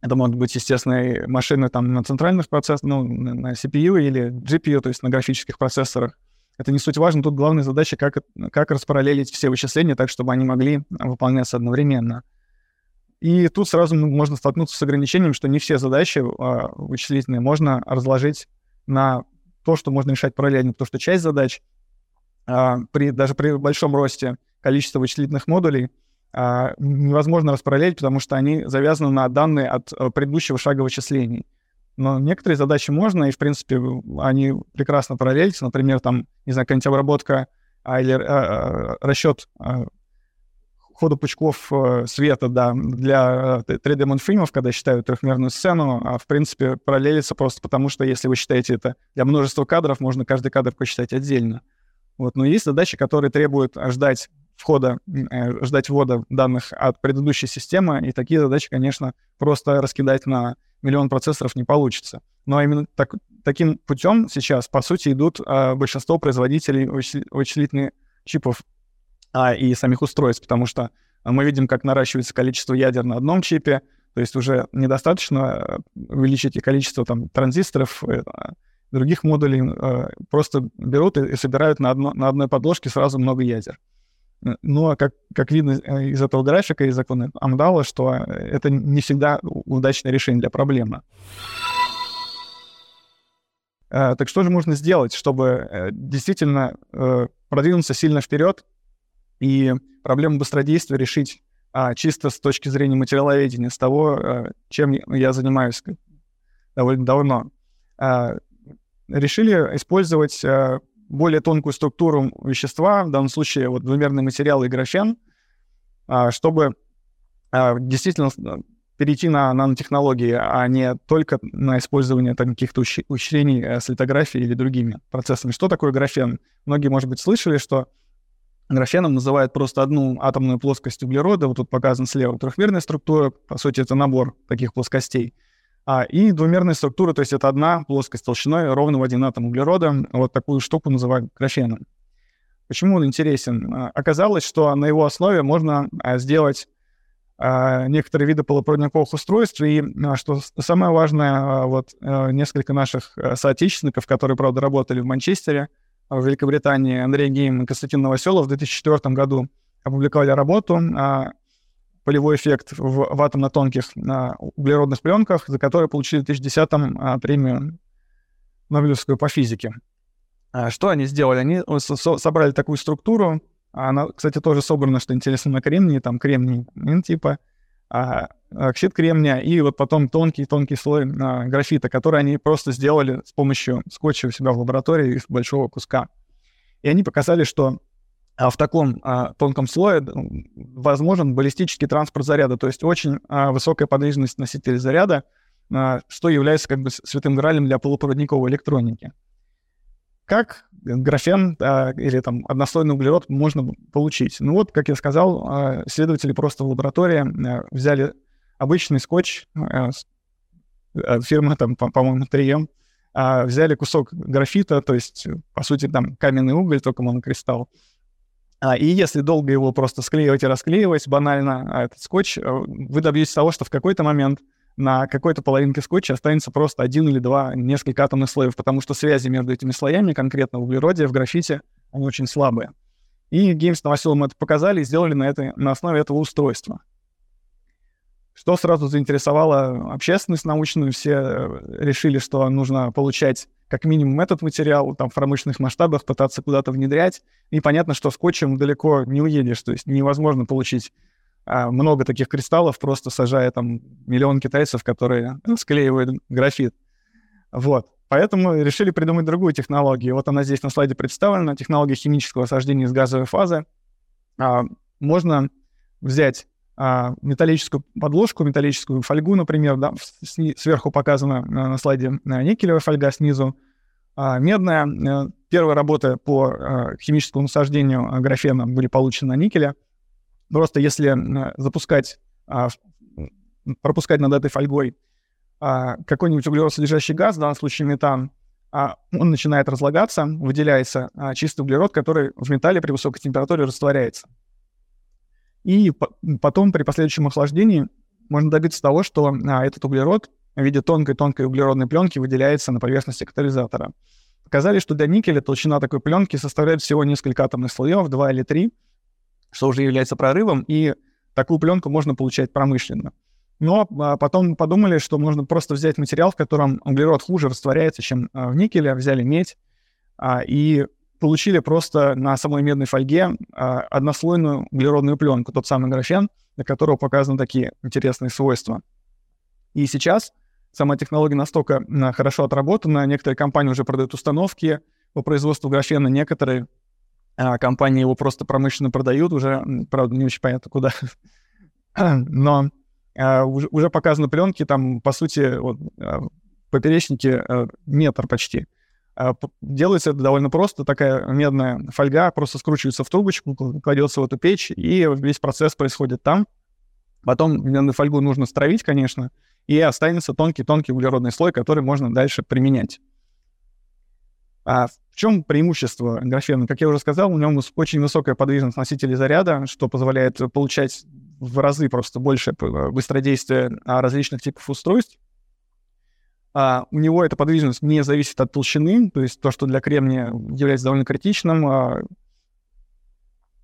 Это могут быть, естественно, машины там на центральных процессорах, ну, на CPU или GPU, то есть на графических процессорах. Это не суть важно. Тут главная задача, как, как распараллелить все вычисления так, чтобы они могли выполняться одновременно. И тут сразу можно столкнуться с ограничением, что не все задачи а, вычислительные можно разложить на то, что можно решать параллельно, потому что часть задач а, при, даже при большом росте количества вычислительных модулей а, невозможно распараллелить, потому что они завязаны на данные от а, предыдущего шага вычислений. Но некоторые задачи можно, и, в принципе, они прекрасно параллелятся. Например, там, не знаю, какая-нибудь обработка а, или а, а, расчет а, хода пучков э, света, да, для 3D-мультфильмов, когда считают трехмерную сцену, а в принципе параллелится просто потому, что если вы считаете это для множества кадров, можно каждый кадр посчитать отдельно. Вот, но есть задачи, которые требуют ждать входа, э, ждать ввода данных от предыдущей системы, и такие задачи, конечно, просто раскидать на миллион процессоров не получится. Но именно так, таким путем сейчас, по сути, идут э, большинство производителей вычислительных чипов а, и самих устройств, потому что мы видим, как наращивается количество ядер на одном чипе, то есть уже недостаточно э, увеличить и количество там, транзисторов, э, других модулей, э, просто берут и, собирают на, одно, на одной подложке сразу много ядер. Ну, а как, как видно из этого графика, из закона Амдала, что это не всегда удачное решение для проблемы. Так что же можно сделать, чтобы действительно продвинуться сильно вперед и проблему быстродействия решить а, чисто с точки зрения материаловедения, с того, а, чем я занимаюсь довольно давно. А, решили использовать а, более тонкую структуру вещества, в данном случае вот двумерный материал и графен, а, чтобы а, действительно перейти на нанотехнологии, а не только на использование там, каких-то ухищрений э, с литографией или другими процессами. Что такое графен? Многие, может быть, слышали, что графеном называют просто одну атомную плоскость углерода, вот тут показан слева трехмерная структура, по сути, это набор таких плоскостей. А, и двумерная структура, то есть это одна плоскость толщиной ровно в один атом углерода. Вот такую штуку называют графеном. Почему он интересен? А, оказалось, что на его основе можно а, сделать а, некоторые виды полупроводниковых устройств. И что самое важное, вот несколько наших соотечественников, которые, правда, работали в Манчестере, в Великобритании, Андрей Гейм и Константин Новоселов в 2004 году опубликовали работу полевой эффект в, в атомно-тонких а, углеродных пленках, за которые получили в 2010-м а, премию Нобелевскую по физике. А, что они сделали? Они со собрали такую структуру, она, кстати, тоже собрана, что интересно, на кремнии, там кремний типа, а, оксид кремния, и вот потом тонкий-тонкий слой а, графита, который они просто сделали с помощью скотча у себя в лаборатории из большого куска. И они показали, что а в таком а, тонком слое возможен баллистический транспорт заряда, то есть очень а, высокая подвижность носителя заряда, а, что является как бы святым гралем для полупроводниковой электроники. Как графен а, или там однослойный углерод можно получить? Ну вот, как я сказал, а, исследователи просто в лаборатории а, взяли обычный скотч а, а фирмы, там, по- по-моему, 3M, а, взяли кусок графита, то есть, по сути, там каменный уголь, только монокристалл, а, и если долго его просто склеивать и расклеивать банально, а этот скотч, вы добьетесь того, что в какой-то момент на какой-то половинке скотча останется просто один или два, несколько атомных слоев, потому что связи между этими слоями, конкретно в углероде, в графите, они очень слабые. И Геймс Новоселом это показали и сделали на, этой, на основе этого устройства. Что сразу заинтересовало общественность научную, все э, решили, что нужно получать как минимум этот материал там в промышленных масштабах пытаться куда-то внедрять. И понятно, что скотчем далеко не уедешь, то есть невозможно получить много таких кристаллов, просто сажая там миллион китайцев, которые склеивают графит. Вот. Поэтому решили придумать другую технологию. Вот она здесь на слайде представлена, технология химического осаждения из газовой фазы. А, можно взять а, металлическую подложку, металлическую фольгу, например, да, сверху показана на слайде э, никелевая фольга снизу, а, медная. Э, первые работы по э, химическому насаждению графена были получены на никеле. Просто если запускать, а, пропускать над этой фольгой какой-нибудь углеродсодержащий газ, в данном случае метан, он начинает разлагаться, выделяется чистый углерод, который в металле при высокой температуре растворяется. И потом при последующем охлаждении можно добиться того, что а, этот углерод в виде тонкой-тонкой углеродной пленки выделяется на поверхности катализатора. Показали, что для никеля толщина такой пленки составляет всего несколько атомных слоев, два или три, что уже является прорывом, и такую пленку можно получать промышленно. Но а, потом подумали, что можно просто взять материал, в котором углерод хуже растворяется, чем а, в никеле, взяли медь, а, и получили просто на самой медной фольге однослойную углеродную пленку, тот самый графен, на которого показаны такие интересные свойства. И сейчас сама технология настолько хорошо отработана, некоторые компании уже продают установки по производству графена, некоторые а, компании его просто промышленно продают, уже, правда, не очень понятно куда. Но а, уже, уже показаны пленки, там, по сути, вот, а, поперечники а, метр почти. А, делается это довольно просто. Такая медная фольга просто скручивается в трубочку, кладется в эту печь, и весь процесс происходит там. Потом медную фольгу нужно стравить, конечно, и останется тонкий-тонкий углеродный слой, который можно дальше применять. А в чем преимущество графена? Как я уже сказал, у него очень высокая подвижность носителей заряда, что позволяет получать в разы просто больше быстродействия различных типов устройств. А, у него эта подвижность не зависит от толщины, то есть то, что для кремния является довольно критичным, а,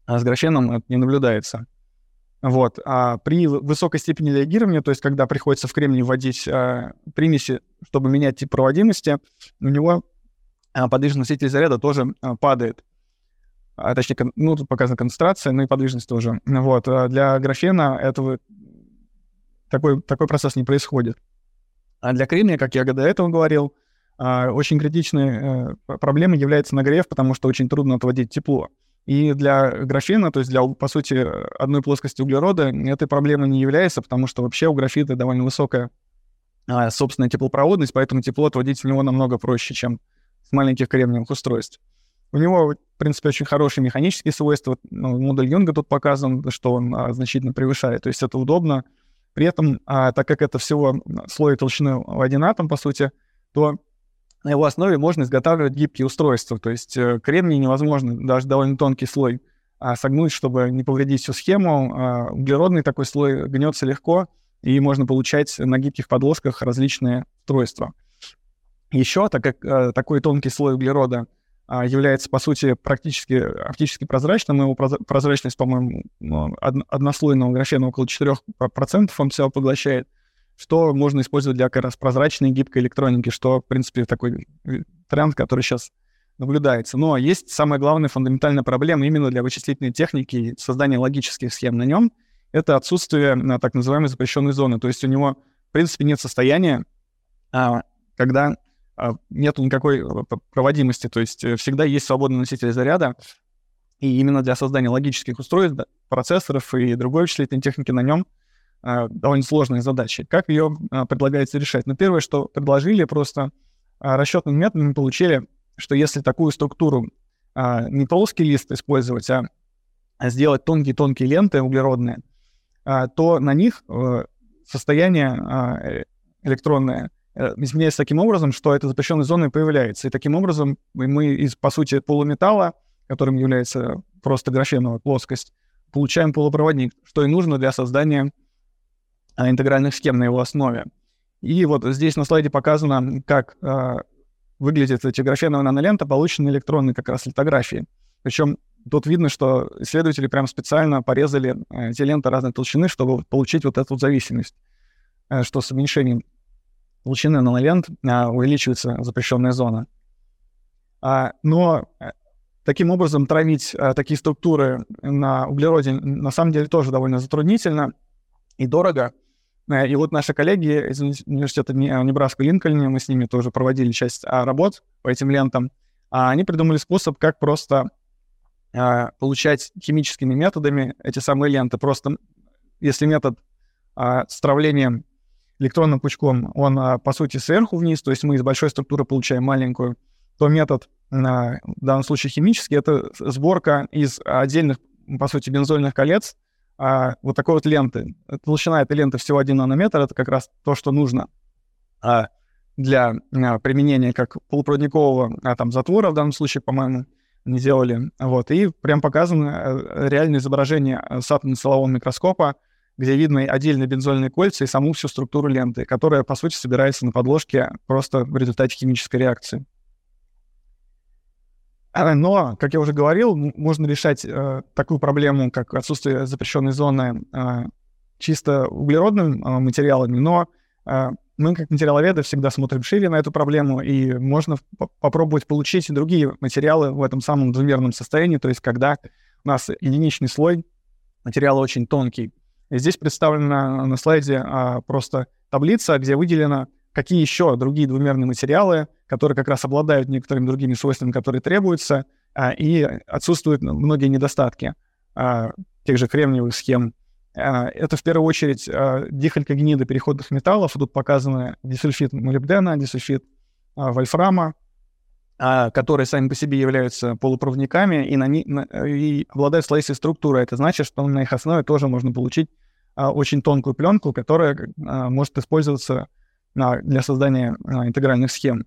а с графеном это не наблюдается. Вот. А при высокой степени реагирования, то есть когда приходится в кремний вводить а, примеси, чтобы менять тип проводимости, у него а, подвижность носителя заряда тоже а, падает. А, точнее, ну, тут показана концентрация, ну и подвижность тоже. Вот. А для графена этого такой, такой процесс не происходит. А для кремния, как я до этого говорил, очень критичной э, проблемой является нагрев, потому что очень трудно отводить тепло. И для графена, то есть для, по сути, одной плоскости углерода, этой проблемой не является, потому что вообще у графита довольно высокая собственная теплопроводность, поэтому тепло отводить в него намного проще, чем маленьких кремниевых устройств. У него, в принципе, очень хорошие механические свойства. Ну, модуль Юнга тут показан, что он а, значительно превышает. То есть это удобно. При этом, а, так как это всего слой толщины в один атом, по сути, то на его основе можно изготавливать гибкие устройства. То есть э, кремний невозможно, даже довольно тонкий слой, а, согнуть, чтобы не повредить всю схему. А, углеродный такой слой гнется легко, и можно получать на гибких подложках различные устройства. Еще, так как э, такой тонкий слой углерода а, является, по сути, практически оптически прозрачным, его прозрачность, по-моему, ну, однослойного графена около 4% он все поглощает, что можно использовать для как раз прозрачной гибкой электроники, что, в принципе, такой тренд, который сейчас наблюдается. Но есть самая главная фундаментальная проблема именно для вычислительной техники и создания логических схем на нем — это отсутствие на так называемой запрещенной зоны. То есть у него, в принципе, нет состояния, а, когда а, нету никакой э, проводимости, то есть э, всегда есть свободный носитель заряда, и именно для создания логических устройств, процессоров и другой вычислительной техники на нем а, довольно сложные задачи. Как ее а, предлагается решать? Ну, первое, что предложили, просто а, расчетными методами получили, что если такую структуру не плоский лист использовать, а сделать тонкие-тонкие ленты углеродные, то на них состояние электронное изменяется таким образом, что эта запрещенная зона появляется. И таким образом мы из, по сути, полуметалла, которым является просто графеновая плоскость, получаем полупроводник, что и нужно для создания а, интегральных схем на его основе. И вот здесь на слайде показано, как э, выглядит эти графеновая нанолента, полученная электронной как раз литографии. Причем тут видно, что исследователи прям специально порезали э, эти ленты разной толщины, чтобы получить вот эту зависимость, э, что с уменьшением толщины нанолент э, увеличивается запрещенная зона. А, но э, таким образом травить э, такие структуры на углероде на самом деле тоже довольно затруднительно и дорого. Э, и вот наши коллеги из университета Небраска Линкольна, мы с ними тоже проводили часть а, работ по этим лентам, а они придумали способ, как просто а, получать химическими методами эти самые ленты. Просто если метод а, с травлением электронным пучком, он, по сути, сверху вниз, то есть мы из большой структуры получаем маленькую, то метод, в данном случае химический, это сборка из отдельных, по сути, бензольных колец, а, вот такой вот ленты. Толщина этой ленты всего 1 нанометр, это как раз то, что нужно а, для а, применения как полупроводникового а, там, затвора, в данном случае, по-моему, не делали. Вот. И прям показано э, реальное изображение э, с атомно-силового микроскопа, где видны отдельные бензольные кольца и саму всю структуру ленты, которая, по сути, собирается на подложке просто в результате химической реакции. А, но, как я уже говорил, можно решать э, такую проблему, как отсутствие запрещенной зоны э, чисто углеродными э, материалами, но э, мы, как материаловеды, всегда смотрим шире на эту проблему, и можно попробовать получить и другие материалы в этом самом двумерном состоянии, то есть когда у нас единичный слой материала очень тонкий. Здесь представлена на слайде а, просто таблица, где выделено какие еще другие двумерные материалы, которые как раз обладают некоторыми другими свойствами, которые требуются, а, и отсутствуют многие недостатки а, тех же кремниевых схем. А, это в первую очередь а, дихалькогниды переходных металлов. Тут показаны дисульфид молибдена, дисульфид а, вольфрама, которые сами по себе являются полупроводниками и, на, на, и обладают слоистой структурой. Это значит, что на их основе тоже можно получить а, очень тонкую пленку, которая а, может использоваться для создания а, интегральных схем.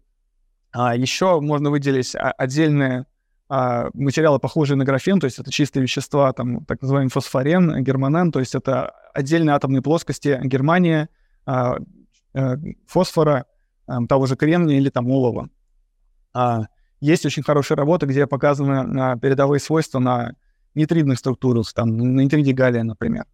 А еще можно выделить отдельные а, материалы, похожие на графен, то есть это чистые вещества, там, так называемый фосфорен, германен, то есть это отдельные атомные плоскости германия, э, фосфора, того же кремния или там олова. Есть очень хорошая работа, где показаны передовые свойства на нитридных структурах, там, на нитриде галлия, например.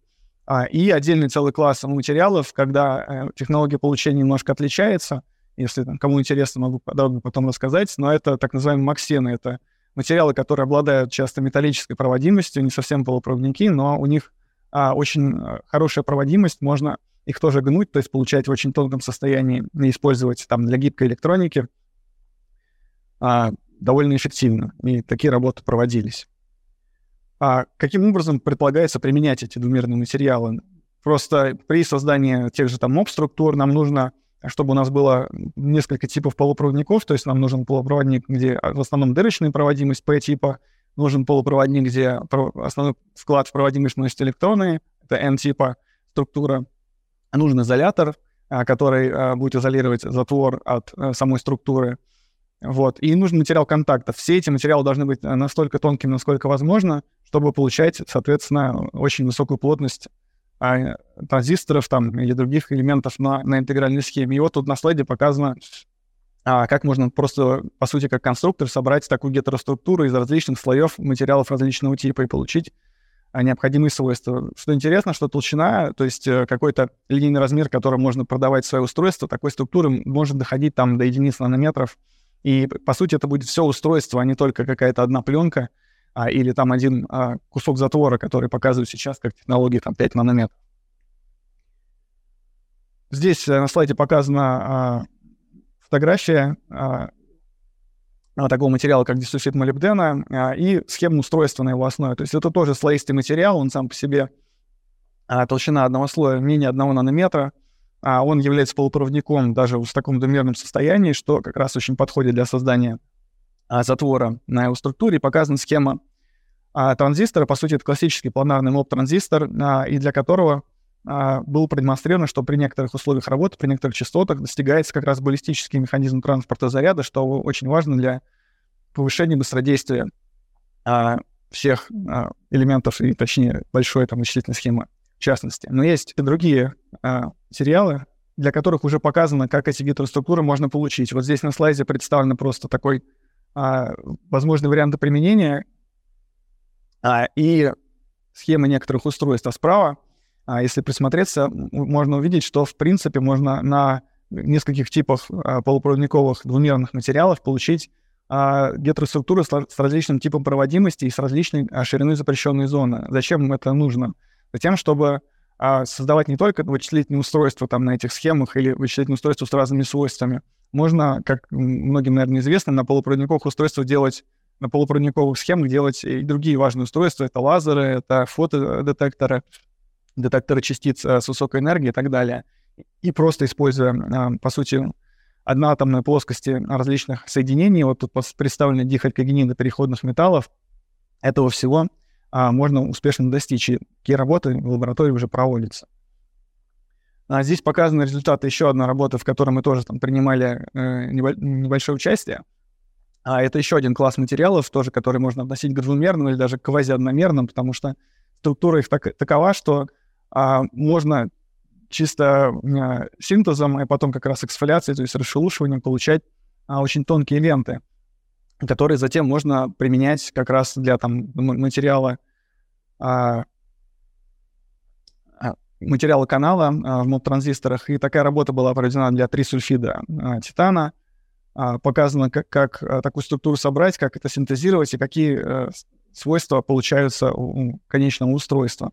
А, и отдельный целый класс материалов, когда э, технология получения немножко отличается. Если там, кому интересно, могу подробно потом рассказать. Но это так называемые максены. Это материалы, которые обладают часто металлической проводимостью, не совсем полупроводники, но у них а, очень э, хорошая проводимость. Можно их тоже гнуть, то есть получать в очень тонком состоянии и использовать там для гибкой электроники. А, довольно эффективно, и такие работы проводились. А каким образом предполагается применять эти двумерные материалы? Просто при создании тех же там моб-структур нам нужно, чтобы у нас было несколько типов полупроводников, то есть нам нужен полупроводник, где в основном дырочная проводимость P-типа, нужен полупроводник, где основной вклад в проводимость носит электроны, это N-типа структура, нужен изолятор, а, который а, будет изолировать затвор от э, самой структуры, вот. И нужен материал контакта. Все эти материалы должны быть э, настолько тонкими, насколько возможно, чтобы получать, соответственно, очень высокую плотность а, транзисторов там, или других элементов на, на интегральной схеме. И вот тут на слайде показано, а, как можно просто, по сути, как конструктор собрать такую гетероструктуру из различных слоев материалов различного типа и получить а, необходимые свойства. Что интересно, что толщина, то есть э, какой-то линейный размер, которым можно продавать свое устройство, такой структуры может доходить там до единиц нанометров, и, по сути, это будет все устройство, а не только какая-то одна пленка а, или там один а, кусок затвора, который показывают сейчас как технологии там 5 нанометров. Здесь э, на слайде показана а, фотография а, такого материала, как дисульфид молибдена, а, и схема устройства на его основе. То есть это тоже слоистый материал, он сам по себе а, толщина одного слоя менее одного нанометра, а он является полупроводником даже в таком двумерном состоянии, что как раз очень подходит для создания а, затвора на его структуре. Показана схема а, транзистора. По сути, это классический планарный моб-транзистор, а, и для которого а, было продемонстрировано, что при некоторых условиях работы, при некоторых частотах достигается как раз баллистический механизм транспорта заряда, что очень важно для повышения быстродействия а, всех а, элементов и, точнее, большой там вычислительной схемы в частности. Но есть и другие а, сериалы, для которых уже показано, как эти гетероструктуры можно получить. Вот здесь на слайде представлен просто такой а, возможный вариант применения а, и схемы некоторых устройств. А справа, а, если присмотреться, можно увидеть, что в принципе можно на нескольких типах а, полупроводниковых двумерных материалов получить а, гетероструктуры с, с различным типом проводимости и с различной а, шириной запрещенной зоны. Зачем это нужно? Затем, чтобы а, создавать не только вычислительные устройства там на этих схемах или вычислительные устройства с разными свойствами. Можно, как многим, наверное, известно, на полупроводниковых устройствах делать, на полупроводниковых схемах делать и другие важные устройства. Это лазеры, это фотодетекторы, детекторы частиц а, с высокой энергией и так далее. И просто используя, а, по сути, одноатомные плоскости различных соединений, вот тут представлены дихалькогениды переходных металлов, этого всего — а, можно успешно достичь. И такие работы в лаборатории уже проводятся. А здесь показаны результаты еще одной работы, в которой мы тоже там принимали э, небольшое участие. А это еще один класс материалов, тоже, который можно относить к двумерным или даже к квазиодномерным, потому что структура их так, такова, что а, можно чисто а, синтезом, и потом как раз эксфоляцией, то есть расшелушиванием получать а, очень тонкие ленты, которые затем можно применять как раз для там материала а, а, материала канала а, в моб-транзисторах, и такая работа была проведена для трисульфида титана. Показано, как, как такую структуру собрать, как это синтезировать и какие а, свойства получаются у конечного устройства.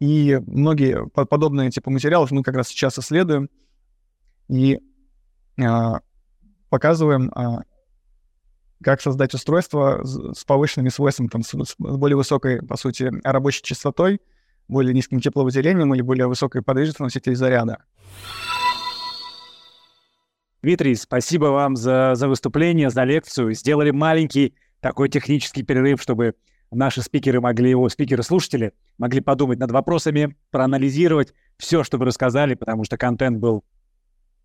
И многие подобные типы материалов мы как раз сейчас исследуем и показываем, как создать устройство с повышенными свойствами, там, с, более высокой, по сути, рабочей частотой, более низким тепловыделением или более высокой подвижностью носителей заряда. Дмитрий, спасибо вам за, за выступление, за лекцию. Сделали маленький такой технический перерыв, чтобы наши спикеры могли, его спикеры-слушатели могли подумать над вопросами, проанализировать все, что вы рассказали, потому что контент был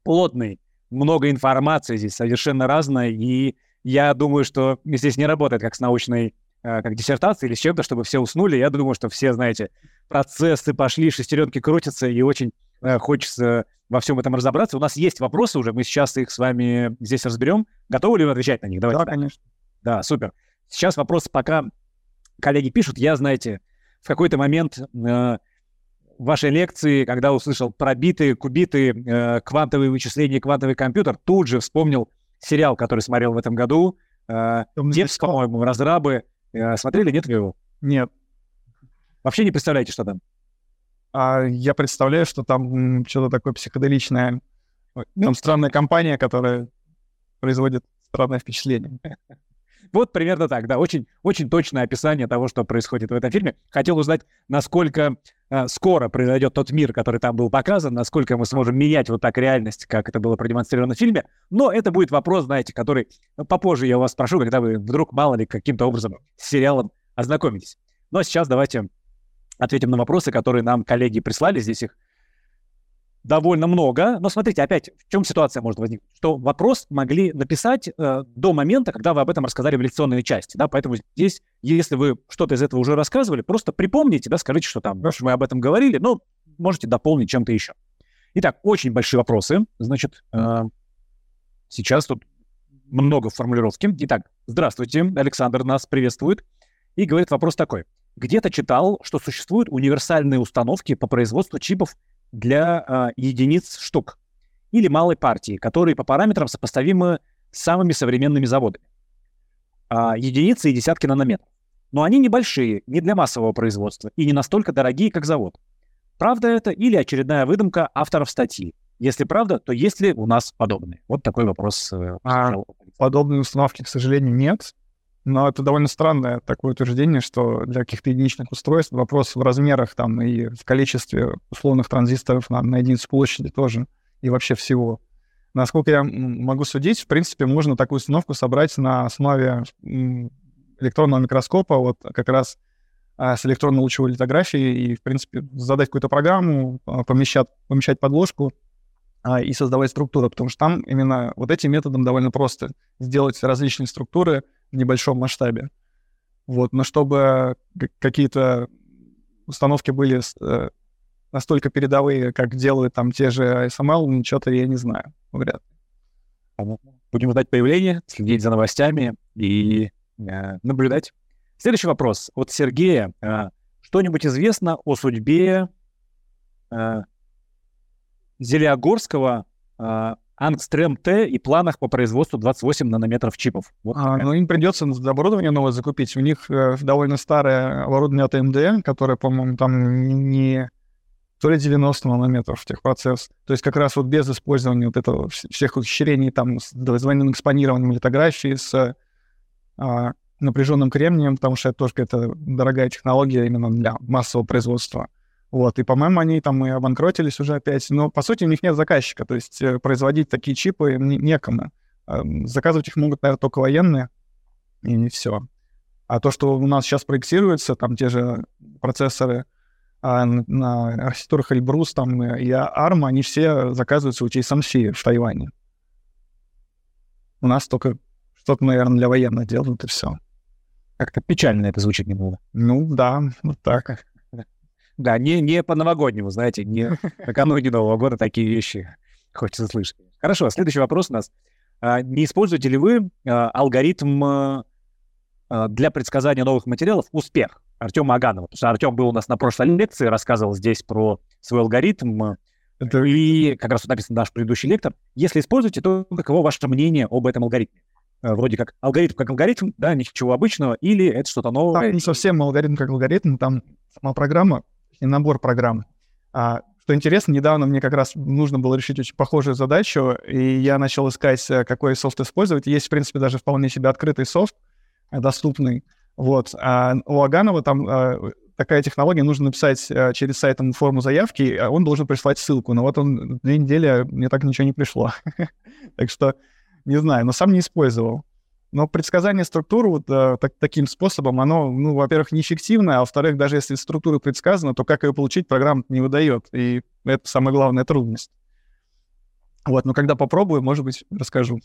плотный, много информации здесь совершенно разной, и я думаю, что здесь не работает как с научной э, как диссертацией или с чем-то, чтобы все уснули. Я думаю, что все, знаете, процессы пошли, шестеренки крутятся, и очень э, хочется во всем этом разобраться. У нас есть вопросы уже, мы сейчас их с вами здесь разберем. Готовы ли вы отвечать на них? Давайте. Да, конечно. Да, супер. Сейчас вопрос пока коллеги пишут. Я, знаете, в какой-то момент э, вашей лекции, когда услышал про биты, кубиты, э, квантовые вычисления, квантовый компьютер, тут же вспомнил сериал, который смотрел в этом году. Э, Девс, по-моему, разрабы. Э, смотрели, нет его? Нет. Вообще не представляете, что там? А, я представляю, что там что-то такое психоделичное. Там странная компания, которая производит Странное впечатление. Вот примерно так, да, очень, очень точное описание того, что происходит в этом фильме. Хотел узнать, насколько э, скоро произойдет тот мир, который там был показан, насколько мы сможем менять вот так реальность, как это было продемонстрировано в фильме. Но это будет вопрос, знаете, который ну, попозже я у вас спрошу, когда вы вдруг, мало ли, каким-то образом с сериалом ознакомитесь. Но сейчас давайте ответим на вопросы, которые нам коллеги прислали. Здесь их довольно много. Но смотрите, опять, в чем ситуация может возникнуть? Что вопрос могли написать э, до момента, когда вы об этом рассказали в лекционной части. Да? Поэтому здесь, если вы что-то из этого уже рассказывали, просто припомните, да, скажите, что там, мы об этом говорили, но можете дополнить чем-то еще. Итак, очень большие вопросы. Значит, э, сейчас тут много формулировки. Итак, здравствуйте, Александр нас приветствует. И говорит вопрос такой. Где-то читал, что существуют универсальные установки по производству чипов для э, единиц штук или малой партии, которые по параметрам сопоставимы с самыми современными заводами. Э, единицы и десятки нанометров. Но они небольшие, не для массового производства и не настолько дорогие, как завод. Правда это или очередная выдумка авторов статьи? Если правда, то есть ли у нас подобные? Вот такой вопрос. Э, а, подобные установки, к сожалению, нет. Но это довольно странное такое утверждение, что для каких-то единичных устройств вопрос в размерах там и в количестве условных транзисторов на, на единицу площади тоже и вообще всего. Насколько я могу судить, в принципе, можно такую установку собрать на основе электронного микроскопа, вот как раз а, с электронно-лучевой литографией, и, в принципе, задать какую-то программу, а, помещать, помещать подложку а, и создавать структуру, потому что там именно вот этим методом довольно просто сделать различные структуры — в небольшом масштабе. Вот, но чтобы какие-то установки были э, настолько передовые, как делают там те же ASML, ничего-то я не знаю, вряд. Будем ждать появления, следить за новостями и э, наблюдать. Следующий вопрос от Сергея. Э, что-нибудь известно о судьбе э, Зелиогорского э, Ангстрем Т и планах по производству 28 нанометров чипов. Вот а, ну, им придется оборудование новое закупить. У них э, довольно старое оборудование от AMD, которое, по-моему, там не то ли 90 нанометров техпроцесс. То есть как раз вот без использования вот этого всех ухищрений там с двойным экспонированием литографии, с а, напряженным кремнием, потому что это тоже какая-то дорогая технология именно для массового производства. Вот, и, по-моему, они там и обанкротились уже опять. Но, по сути, у них нет заказчика, то есть э, производить такие чипы не- некому. Заказывать их могут, наверное, только военные, и не все. А то, что у нас сейчас проектируется, там те же процессоры а, на архитектурах Эльбрус там, и ARM, они все заказываются у TSMC в Тайване. У нас только что-то, наверное, для военных делают, и все. Как-то печально это звучит немного. Ну да, вот так. Да, не, не по-новогоднему, знаете, не накануне Нового года такие вещи хочется слышать. Хорошо, следующий вопрос у нас. А, не используете ли вы а, алгоритм а, для предсказания новых материалов «Успех» Артема Аганова? Потому что Артем был у нас на прошлой лекции, рассказывал здесь про свой алгоритм. Это... И как раз вот написан наш предыдущий лектор. Если используете, то каково ваше мнение об этом алгоритме? Вроде как алгоритм как алгоритм, да, ничего обычного, или это что-то новое? Там не совсем алгоритм как алгоритм, там сама программа набор программ. А, что интересно, недавно мне как раз нужно было решить очень похожую задачу, и я начал искать, э, какой софт использовать. Есть, в принципе, даже вполне себе открытый софт, э, доступный. Вот. А у Аганова там а, такая технология, нужно написать а, через сайт форму заявки, а он должен прислать ссылку. Но вот он две недели, мне так ничего не пришло. Так что, не знаю, но сам не использовал. Но предсказание структуры вот э, так, таким способом, оно, ну, во-первых, неэффективно, а во-вторых, даже если структура предсказана, то как ее получить, программа не выдает. И это самая главная трудность. Вот, но когда попробую, может быть, расскажу.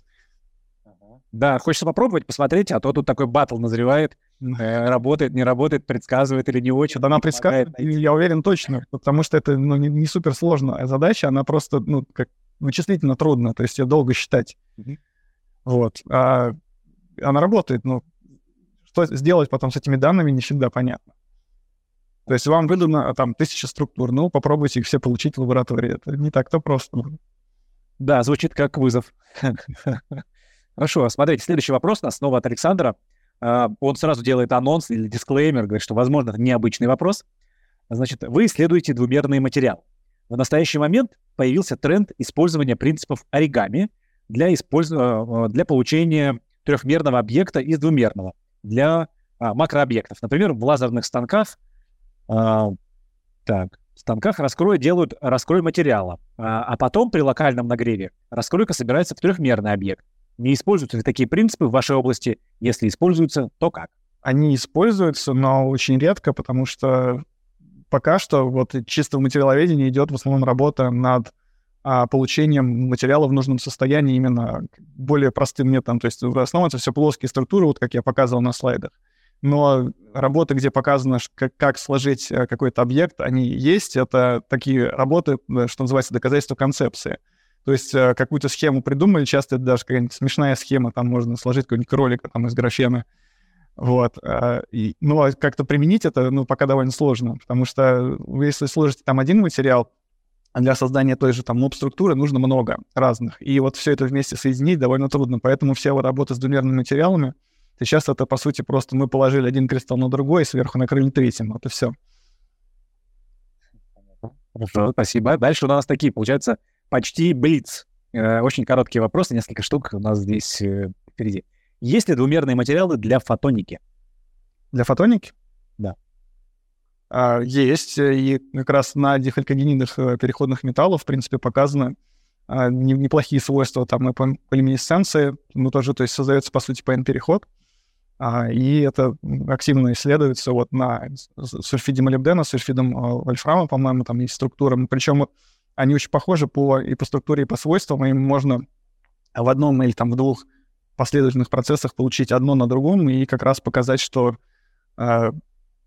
Да, хочется попробовать, посмотреть, а то тут такой батл назревает. Э, работает, не работает, предсказывает или не очень. Да, она предсказывает, я уверен точно, потому что это ну, не, не супер сложная задача, она просто, ну, как вычислительно трудно, то есть ее долго считать. Mm-hmm. Вот. А она работает, но что сделать потом с этими данными, не всегда понятно. То есть вам выдано а, там тысяча структур, ну, попробуйте их все получить в лаборатории. Это не так-то просто. Да, звучит как вызов. Хорошо, смотрите, следующий вопрос у нас снова от Александра. А, он сразу делает анонс или дисклеймер, говорит, что, возможно, это необычный вопрос. Значит, вы исследуете двумерный материал. В настоящий момент появился тренд использования принципов оригами для, использ... Э, для получения трехмерного объекта из двумерного, для а, макрообъектов. Например, в лазерных станках, а, так, станках раскрой делают раскрой материала, а, а потом при локальном нагреве раскройка собирается в трехмерный объект. Не используются ли такие принципы в вашей области? Если используются, то как? Они используются, но очень редко, потому что пока что вот чисто в материаловедении идет в основном работа над получением материала в нужном состоянии именно более простым методом. То есть в основном это все плоские структуры, вот как я показывал на слайдах но работы, где показано, как, как сложить э, какой-то объект, они есть. Это такие работы, э, что называется, доказательства концепции. То есть э, какую-то схему придумали, часто это даже какая-нибудь смешная схема, там можно сложить какой-нибудь кролика там из графена. Вот. И, ну, а как-то применить это, ну, пока довольно сложно, потому что если сложите там один материал, для создания той же там моб-структуры нужно много разных. И вот все это вместе соединить довольно трудно. Поэтому все работы с двумерными материалами — Сейчас это, по сути, просто мы положили один кристалл на другой и сверху накрыли третьим. Вот и все. Хорошо, спасибо. Дальше у нас такие, получается, почти блиц. Э, очень короткие вопросы, несколько штук у нас здесь э, впереди. Есть ли двумерные материалы для фотоники? Для фотоники? Да. А, есть. И как раз на дихалькогенидных э, переходных металлов, в принципе, показаны а, неплохие свойства там и по полиминесценции. Ну, тоже, то есть создается, по сути, PN-переход. А, и это активно исследуется вот на сульфиде молибдена, сульфидом вольфрама, по-моему, там есть структура. Причем они очень похожи по, и по структуре, и по свойствам, и можно в одном или там в двух последовательных процессах получить одно на другом и как раз показать, что э,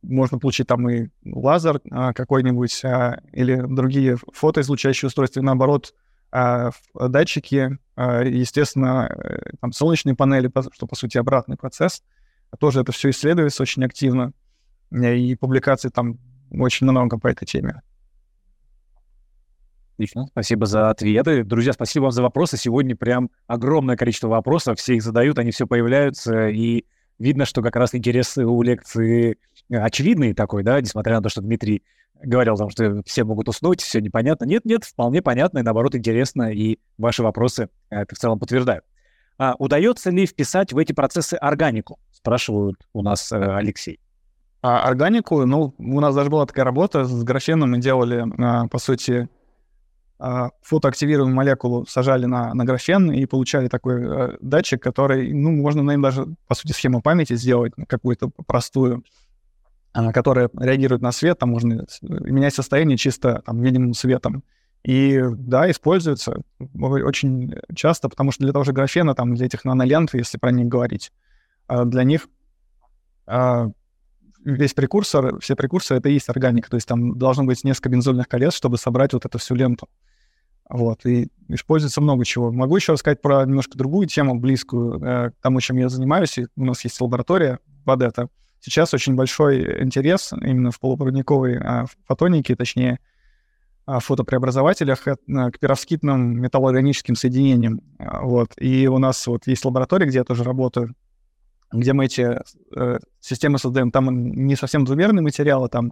можно получить там и лазер э, какой-нибудь э, или другие фотоизлучающие устройства, и наоборот, э, датчики, э, естественно, э, там солнечные панели, что по сути обратный процесс — тоже это все исследуется очень активно, и публикаций там очень много по этой теме. Отлично, спасибо за ответы. Друзья, спасибо вам за вопросы. Сегодня прям огромное количество вопросов, все их задают, они все появляются, и видно, что как раз интерес у лекции очевидный такой, да, несмотря на то, что Дмитрий говорил, там, что все могут уснуть, все непонятно. Нет, нет, вполне понятно и, наоборот, интересно, и ваши вопросы это в целом подтверждают. А, удается ли вписать в эти процессы органику? Спрашивают у нас э, Алексей. А органику, ну, у нас даже была такая работа с графеном, мы делали, а, по сути, фотоактивируемую молекулу сажали на, на графен и получали такой а, датчик, который, ну, можно на нем даже, по сути, схему памяти сделать, какую-то простую, а, которая реагирует на свет, там можно менять состояние чисто там, видимым светом. И да, используется очень часто, потому что для того же графена, там, для этих нанолент, если про них говорить, а, для них а, весь прекурсор, все прекурсоры — это и есть органика, то есть там должно быть несколько бензольных колец, чтобы собрать вот эту всю ленту. Вот, и используется много чего. Могу еще рассказать про немножко другую тему, близкую э, к тому, чем я занимаюсь. И у нас есть лаборатория под это. Сейчас очень большой интерес именно в полупроводниковой э, фотонике, точнее, фотопреобразователях э, к перовскитным металлоорганическим соединениям. А, вот. И у нас вот есть лаборатория, где я тоже работаю, где мы эти э, системы создаем. Там не совсем двумерные материалы, там а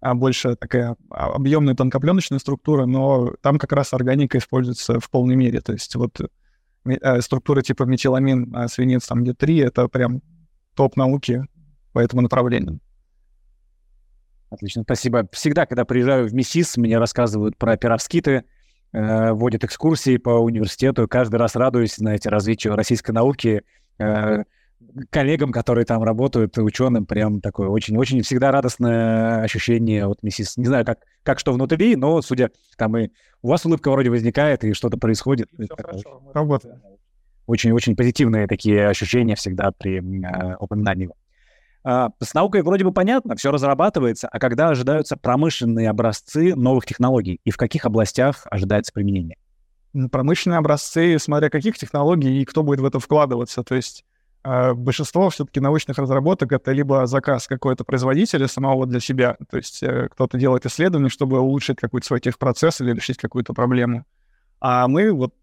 больше такая объемная тонкопленочная структура, но там как раз органика используется в полной мере. То есть вот э, структура типа метиламин, а свинец там где 3 это прям топ науки по этому направлению. Отлично, спасибо. Всегда, когда приезжаю в МИСИС, мне рассказывают про пиравскиты, э, водят экскурсии по университету. Каждый раз радуюсь, знаете, развитию российской науки. Э, коллегам, которые там работают, ученым, прям такое очень-очень всегда радостное ощущение от МИСИС. Не знаю, как, как что внутри, но, судя там и у вас улыбка вроде возникает, и что-то происходит. Очень-очень позитивные такие ощущения всегда при э, упоминании а, с наукой вроде бы понятно, все разрабатывается, а когда ожидаются промышленные образцы новых технологий и в каких областях ожидается применение? Промышленные образцы, смотря каких технологий и кто будет в это вкладываться. То есть большинство все-таки научных разработок это либо заказ какой-то производителя самого для себя, то есть э, кто-то делает исследование, чтобы улучшить какой-то свой техпроцесс или решить какую-то проблему. А мы вот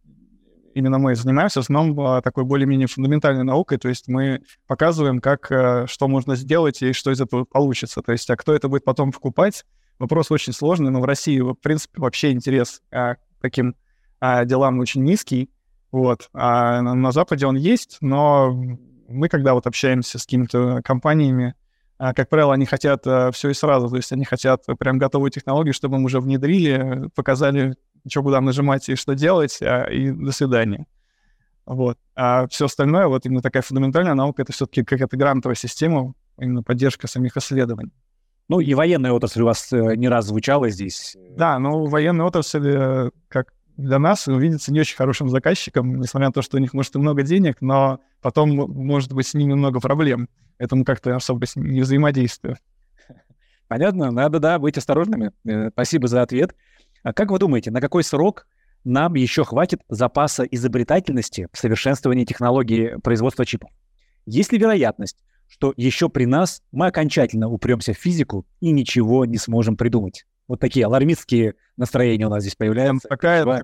именно мы занимаемся в основном а, такой более-менее фундаментальной наукой, то есть мы показываем, как, э, что можно сделать и что из этого получится. То есть, а кто это будет потом покупать, вопрос очень сложный, но в России, в принципе, вообще интерес а, к таким а, делам очень низкий, Вот. А на Западе он есть, но мы, когда вот общаемся с какими-то компаниями, а, как правило, они хотят а, все и сразу, то есть они хотят прям готовую технологию, чтобы мы уже внедрили, показали, что куда нажимать и что делать, а, и до свидания. Вот. А все остальное, вот именно такая фундаментальная наука, это все-таки какая-то грантовая система, именно поддержка самих исследований. Ну и военная отрасль у вас э, не раз звучала здесь. Да, ну военная отрасль, э, как для нас, видится не очень хорошим заказчиком, несмотря на то, что у них, может, и много денег, но потом может быть с ними много проблем. Этому как-то особо не взаимодействую. Понятно, надо, да, быть осторожными. Э, спасибо за ответ. А как вы думаете, на какой срок нам еще хватит запаса изобретательности в совершенствовании технологии производства чипов? Есть ли вероятность, что еще при нас мы окончательно упремся в физику и ничего не сможем придумать? Вот такие алармистские настроения у нас здесь появляются. Такая, в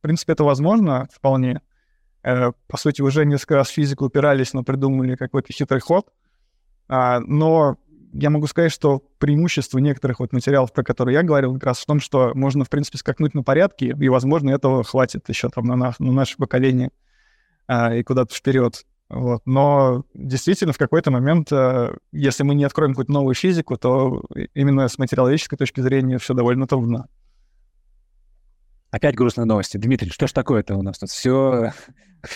принципе, это возможно вполне. Э, по сути, уже несколько раз в физику упирались, но придумали какой-то хитрый ход. А, но я могу сказать, что преимущество некоторых вот материалов, про которые я говорил, как раз в том, что можно, в принципе, скакнуть на порядке, и, возможно, этого хватит еще там на, на, на наше поколение а, и куда-то вперед. Вот. Но действительно, в какой-то момент, а, если мы не откроем какую-то новую физику, то именно с материаловедческой точки зрения все довольно трудно. Опять грустные новости. Дмитрий, что ж такое-то у нас тут? Все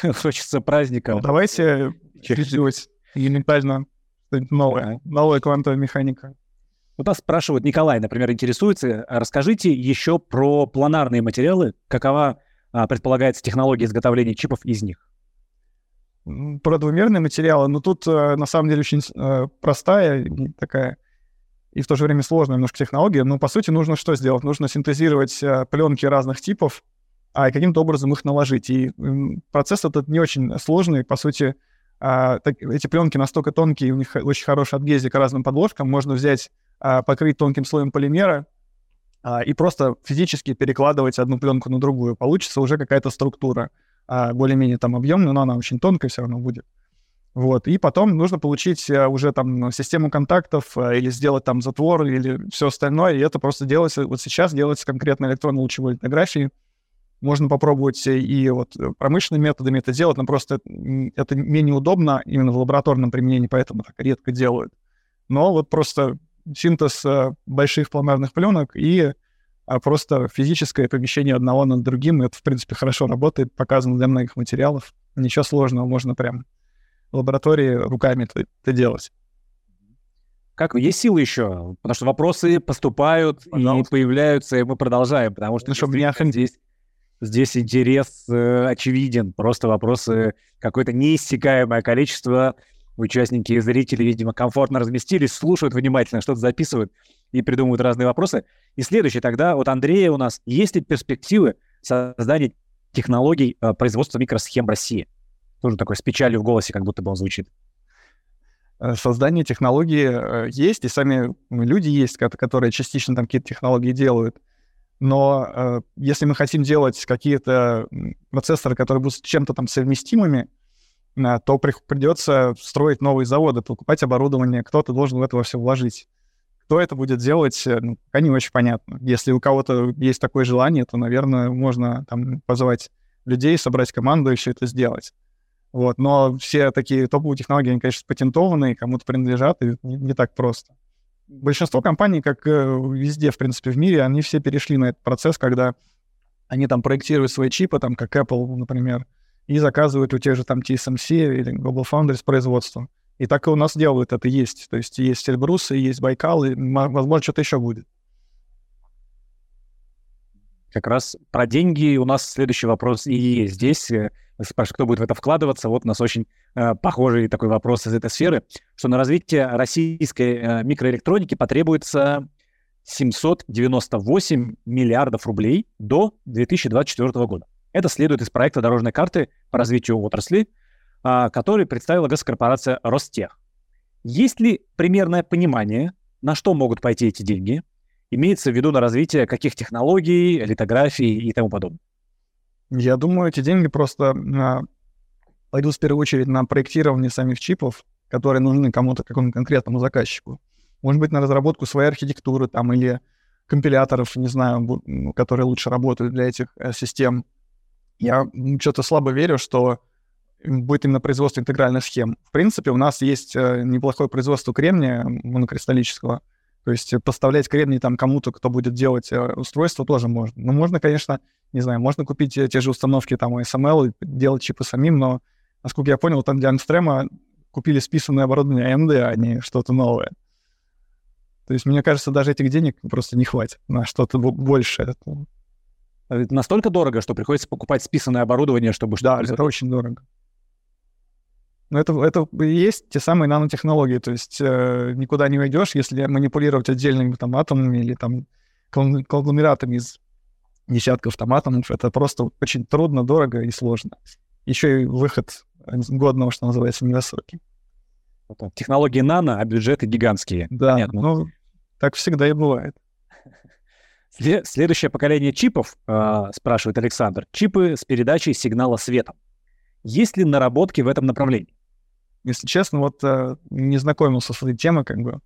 хочется праздника. Ну, давайте чуть-чуть элементарно новое, новая квантовая механика. Вот нас спрашивают, Николай, например, интересуется, а расскажите еще про планарные материалы, какова а, предполагается технология изготовления чипов из них? Про двумерные материалы, ну тут а, на самом деле очень а, простая такая и в то же время сложная немножко технология, но по сути нужно что сделать? Нужно синтезировать а, пленки разных типов, а каким-то образом их наложить. И процесс этот не очень сложный, по сути, а, эти пленки настолько тонкие, у них очень хорошая адгезия к разным подложкам, можно взять, а, покрыть тонким слоем полимера а, и просто физически перекладывать одну пленку на другую. Получится уже какая-то структура, более-менее там объемная, но она очень тонкая все равно будет. Вот, и потом нужно получить а, уже там систему контактов а, или сделать там затвор или все остальное, и это просто делается, вот сейчас делается конкретно электронно-лучевой литографией, можно попробовать и вот э, промышленными методами это делать, но просто это менее удобно именно в лабораторном применении, поэтому так редко делают. Но вот просто синтез э, больших планарных пленок и а просто физическое помещение одного над другим, это, в принципе, хорошо работает, показано для многих материалов. Ничего сложного, можно прям в лаборатории руками это, это делать. Как есть силы еще? Потому что вопросы поступают Пожалуйста. и появляются, и мы продолжаем, потому что ну, чтобы не здесь Здесь интерес э, очевиден. Просто вопросы какое-то неиссякаемое количество. Участники и зрители, видимо, комфортно разместились, слушают внимательно, что-то записывают и придумывают разные вопросы. И следующий тогда от Андрея у нас. Есть ли перспективы создания технологий э, производства микросхем в России? Тоже такой с печалью в голосе, как будто бы он звучит э, создание технологий э, есть, и сами люди есть, которые частично там какие-то технологии делают. Но э, если мы хотим делать какие-то процессоры, которые будут чем-то там совместимыми, то при, придется строить новые заводы, покупать оборудование, кто-то должен в это все вложить. Кто это будет делать, э, ну, пока не очень понятно. Если у кого-то есть такое желание, то, наверное, можно там позвать людей, собрать команду и все это сделать. Вот. Но все такие топовые технологии, они, конечно, патентованные, кому-то принадлежат, и не, не так просто большинство компаний, как э, везде, в принципе, в мире, они все перешли на этот процесс, когда они там проектируют свои чипы, там, как Apple, например, и заказывают у тех же там TSMC или Global Foundries производство. И так и у нас делают, это есть. То есть есть Эльбрус, и есть Байкал, и, возможно, что-то еще будет. Как раз про деньги у нас следующий вопрос и есть здесь. Э, спрашивают, кто будет в это вкладываться. Вот у нас очень э, похожий такой вопрос из этой сферы, что на развитие российской э, микроэлектроники потребуется 798 миллиардов рублей до 2024 года. Это следует из проекта дорожной карты по развитию отрасли, э, который представила госкорпорация Ростех. Есть ли примерное понимание, на что могут пойти эти деньги? Имеется в виду на развитие каких технологий, литографии и тому подобное? Я думаю, эти деньги просто а, пойдут в первую очередь на проектирование самих чипов, которые нужны кому-то, какому-то конкретному заказчику. Может быть, на разработку своей архитектуры там или компиляторов, не знаю, которые лучше работают для этих э, систем. Я что-то слабо верю, что будет именно производство интегральных схем. В принципе, у нас есть э, неплохое производство кремния монокристаллического. То есть поставлять кремний там кому-то, кто будет делать э, устройство, тоже можно. Ну, можно, конечно, не знаю, можно купить те же установки там SML и делать чипы самим, но, насколько я понял, там для Анстрема купили списанное оборудование AMD, а не что-то новое. То есть, мне кажется, даже этих денег просто не хватит на что-то большее. Это настолько дорого, что приходится покупать списанное оборудование, чтобы... Да, это очень дорого. Но это, это и есть те самые нанотехнологии, то есть э, никуда не уйдешь, если манипулировать отдельными там атомами или там конгломератами из десятков там атомов, это просто очень трудно, дорого и сложно. Еще и выход годного, что называется, невысокий. Технологии нано, а бюджеты гигантские. Да, Понятно. ну, так всегда и бывает. Следующее поколение чипов, э, спрашивает Александр, чипы с передачей сигнала светом. Есть ли наработки в этом направлении? Если честно, вот э, не знакомился с этой темой как бы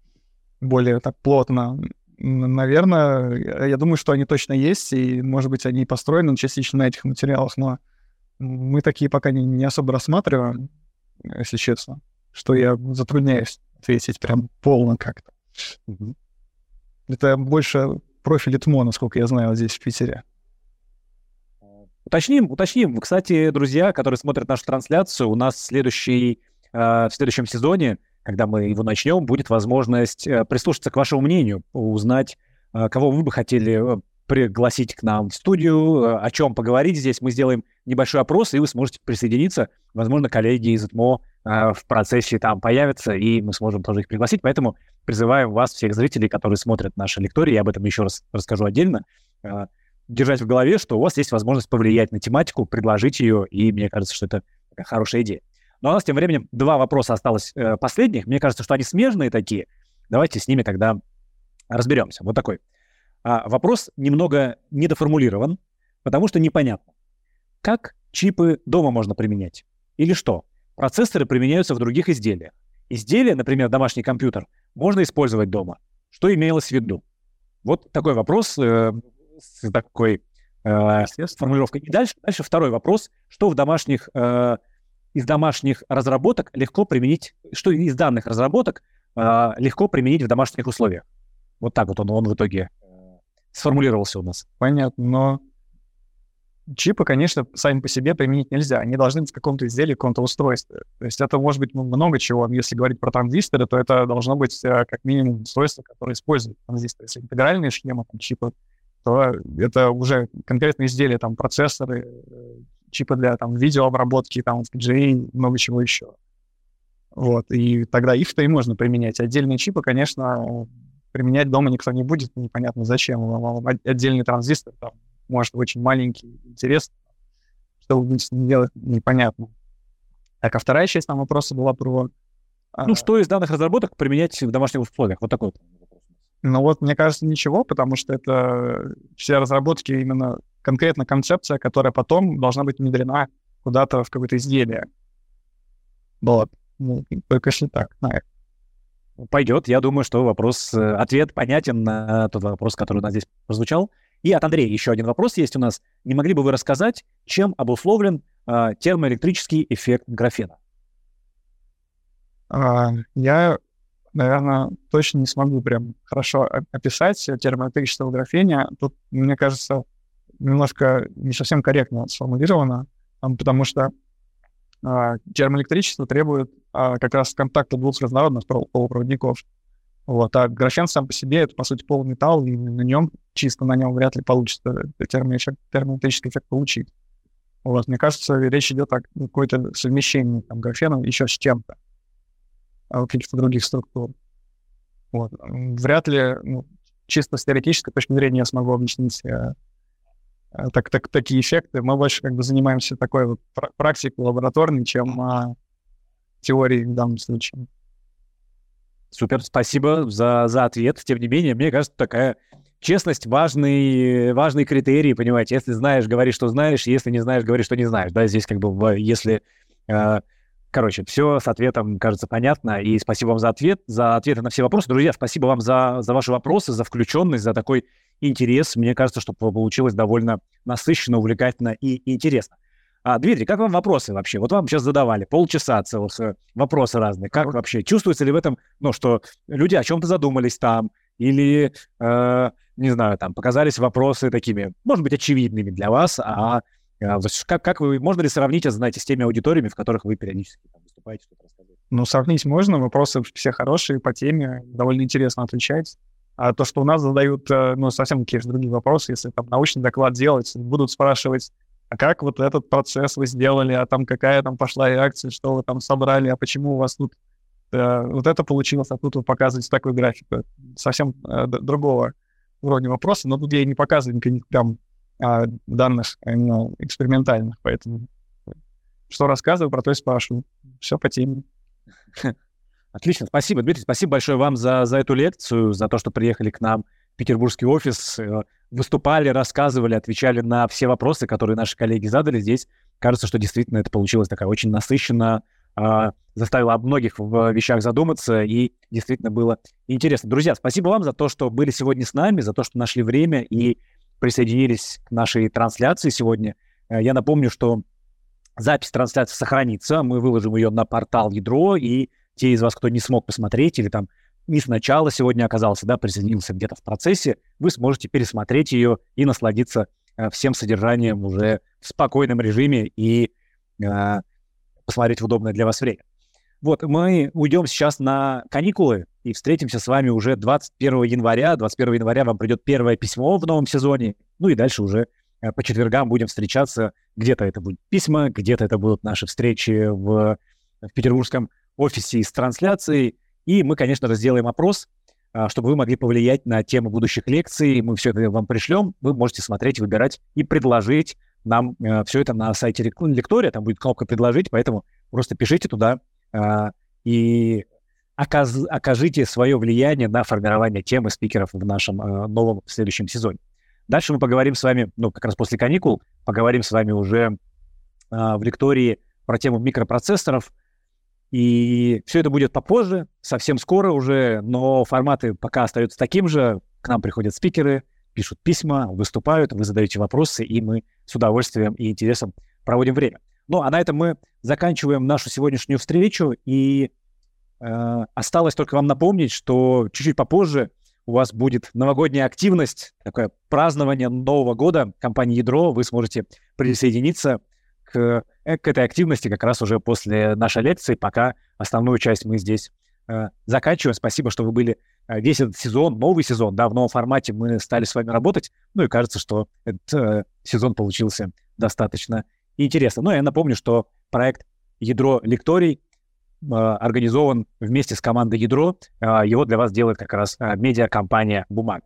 более так плотно. Наверное, я думаю, что они точно есть, и, может быть, они построены частично на этих материалах, но мы такие пока не, не особо рассматриваем, если честно, что я затрудняюсь ответить прям полно как-то. Mm-hmm. Это больше профиль ТМО, насколько я знаю, здесь в Питере. Уточним, уточним. Кстати, друзья, которые смотрят нашу трансляцию, у нас следующий, э, в следующем сезоне, когда мы его начнем, будет возможность э, прислушаться к вашему мнению, узнать, э, кого вы бы хотели э, пригласить к нам в студию, э, о чем поговорить здесь. Мы сделаем небольшой опрос, и вы сможете присоединиться. Возможно, коллеги из ЭТМО э, в процессе там появятся, и мы сможем тоже их пригласить. Поэтому призываем вас, всех зрителей, которые смотрят наши лектории, я об этом еще раз расскажу отдельно, э, держать в голове, что у вас есть возможность повлиять на тематику, предложить ее, и мне кажется, что это хорошая идея. Но у нас тем временем два вопроса осталось последних. Мне кажется, что они смежные такие. Давайте с ними тогда разберемся. Вот такой. А, вопрос немного недоформулирован, потому что непонятно. Как чипы дома можно применять? Или что? Процессоры применяются в других изделиях. Изделие, например, домашний компьютер, можно использовать дома. Что имелось в виду? Вот такой вопрос э, с такой э, формулировкой. И дальше, дальше второй вопрос. Что в домашних, э, из домашних разработок легко применить, что из данных разработок э, легко применить в домашних условиях? Вот так вот он, он в итоге сформулировался у нас. Понятно, но чипы, конечно, сами по себе применить нельзя. Они должны быть в каком-то изделии, в каком-то устройстве. То есть это может быть много чего. Если говорить про транзисторы, то это должно быть э, как минимум устройство, которое использует транзисторы. Если интегральные схемы, там, чипы, то это уже конкретные изделия, там, процессоры, э, чипы для там, видеообработки, там, FPGA, много чего еще. Вот, и тогда их-то и можно применять. Отдельные чипы, конечно, применять дома никто не будет, непонятно зачем. Отдельный транзистор там, может очень маленький, интересный, что вы будете делать, непонятно. Так, а вторая часть там вопроса была про... А, ну, что из данных разработок применять в домашних условиях? Вот такой ну вот, мне кажется, ничего, потому что это все разработки именно конкретно концепция, которая потом должна быть внедрена куда-то в какое-то изделие. Вот. Ну, только если так, наверное. Пойдет. Я думаю, что вопрос, э, ответ понятен на тот вопрос, который у нас здесь прозвучал. И от Андрея еще один вопрос есть у нас. Не могли бы вы рассказать, чем обусловлен э, термоэлектрический эффект графена? А, я наверное, точно не смогу прям хорошо описать термоэлектричество в графене. Тут, мне кажется, немножко не совсем корректно сформулировано, потому что термоэлектричество требует а, как раз контакта двух разнородных полупроводников. Вот, а графен сам по себе это, по сути, полуметалл, и на нем, чисто на нем вряд ли получится термоэлектрический эффект получить. Вот, мне кажется, речь идет о какой-то совмещении там, графена еще с чем-то. А, каких-то других структур. Вот. Вряд ли, ну, чисто с теоретической точки зрения я смогу объяснить э, так, так, такие эффекты. Мы больше как бы занимаемся такой вот практикой лабораторной, чем а, теорией в данном случае. Супер, спасибо за, за ответ. Тем не менее, мне кажется, такая честность важный, важный критерий, понимаете. Если знаешь, говори, что знаешь, если не знаешь, говори, что не знаешь. Да, здесь как бы, если э, Короче, все с ответом, кажется, понятно. И спасибо вам за ответ, за ответы на все вопросы. Друзья, спасибо вам за, за ваши вопросы, за включенность, за такой интерес. Мне кажется, что получилось довольно насыщенно, увлекательно и интересно. А, Дмитрий, как вам вопросы вообще? Вот вам сейчас задавали полчаса целых э, вопросы разные. Как вообще? Чувствуется ли в этом, ну, что люди о чем-то задумались там? Или, э, не знаю, там, показались вопросы такими, может быть, очевидными для вас, а а, как, как вы, можно ли сравнить это, знаете, с теми аудиториями, в которых вы периодически там, выступаете, что-то рассказываете? Ну, сравнить можно, вопросы все хорошие по теме, довольно интересно отвечать. А то, что у нас задают, э, ну, совсем какие-то другие вопросы, если там научный доклад делать, будут спрашивать, а как вот этот процесс вы сделали, а там какая там пошла реакция, что вы там собрали, а почему у вас тут э, вот это получилось, а тут вы показываете такой график. Совсем э, другого уровня вопроса, но тут я не показываю никаких там а, данных именно экспериментальных, поэтому что рассказываю, про то и спрашиваю. Все по теме. Отлично, спасибо, Дмитрий, спасибо большое вам за, за эту лекцию, за то, что приехали к нам в петербургский офис, э, выступали, рассказывали, отвечали на все вопросы, которые наши коллеги задали здесь. Кажется, что действительно это получилось такая очень насыщенно, э, заставило об многих в вещах задуматься, и действительно было интересно. Друзья, спасибо вам за то, что были сегодня с нами, за то, что нашли время и присоединились к нашей трансляции сегодня. Э, я напомню, что запись трансляции сохранится, мы выложим ее на портал Ядро, и те из вас, кто не смог посмотреть или там не сначала сегодня оказался, да, присоединился где-то в процессе, вы сможете пересмотреть ее и насладиться э, всем содержанием уже в спокойном режиме и э, посмотреть в удобное для вас время. Вот, мы уйдем сейчас на каникулы и встретимся с вами уже 21 января. 21 января вам придет первое письмо в новом сезоне. Ну и дальше уже э, по четвергам будем встречаться. Где-то это будут письма, где-то это будут наши встречи в, в петербургском офисе с трансляцией. И мы, конечно, сделаем опрос, а, чтобы вы могли повлиять на тему будущих лекций. Мы все это вам пришлем. Вы можете смотреть, выбирать и предложить нам э, все это на сайте Лектория. Там будет кнопка «Предложить», поэтому просто пишите туда и оказ, окажите свое влияние на формирование темы спикеров в нашем э, новом следующем сезоне. Дальше мы поговорим с вами, ну, как раз после каникул, поговорим с вами уже а, в лектории про тему микропроцессоров. И все это будет попозже, совсем скоро уже, но форматы пока остаются таким же. К нам приходят спикеры, пишут письма, выступают, вы задаете вопросы, и мы с удовольствием и интересом проводим время. Ну, а на этом мы заканчиваем нашу сегодняшнюю встречу, и э, осталось только вам напомнить, что чуть-чуть попозже у вас будет новогодняя активность, такое празднование Нового года компании «Ядро». Вы сможете присоединиться к, э, к этой активности как раз уже после нашей лекции, пока основную часть мы здесь э, заканчиваем. Спасибо, что вы были э, весь этот сезон, новый сезон, да, в новом формате мы стали с вами работать. Ну и кажется, что этот э, сезон получился достаточно интересно. Ну, я напомню, что проект «Ядро лекторий» э, организован вместе с командой «Ядро». Э, его для вас делает как раз э, медиакомпания «Бумаг».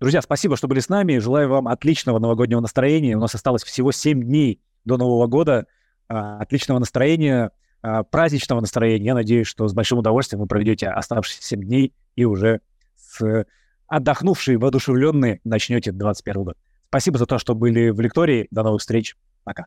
Друзья, спасибо, что были с нами. Желаю вам отличного новогоднего настроения. У нас осталось всего 7 дней до Нового года. Отличного настроения, праздничного настроения. Я надеюсь, что с большим удовольствием вы проведете оставшиеся 7 дней и уже с отдохнувшие, воодушевленные начнете 21 год. Спасибо за то, что были в лектории. До новых встреч. Пока.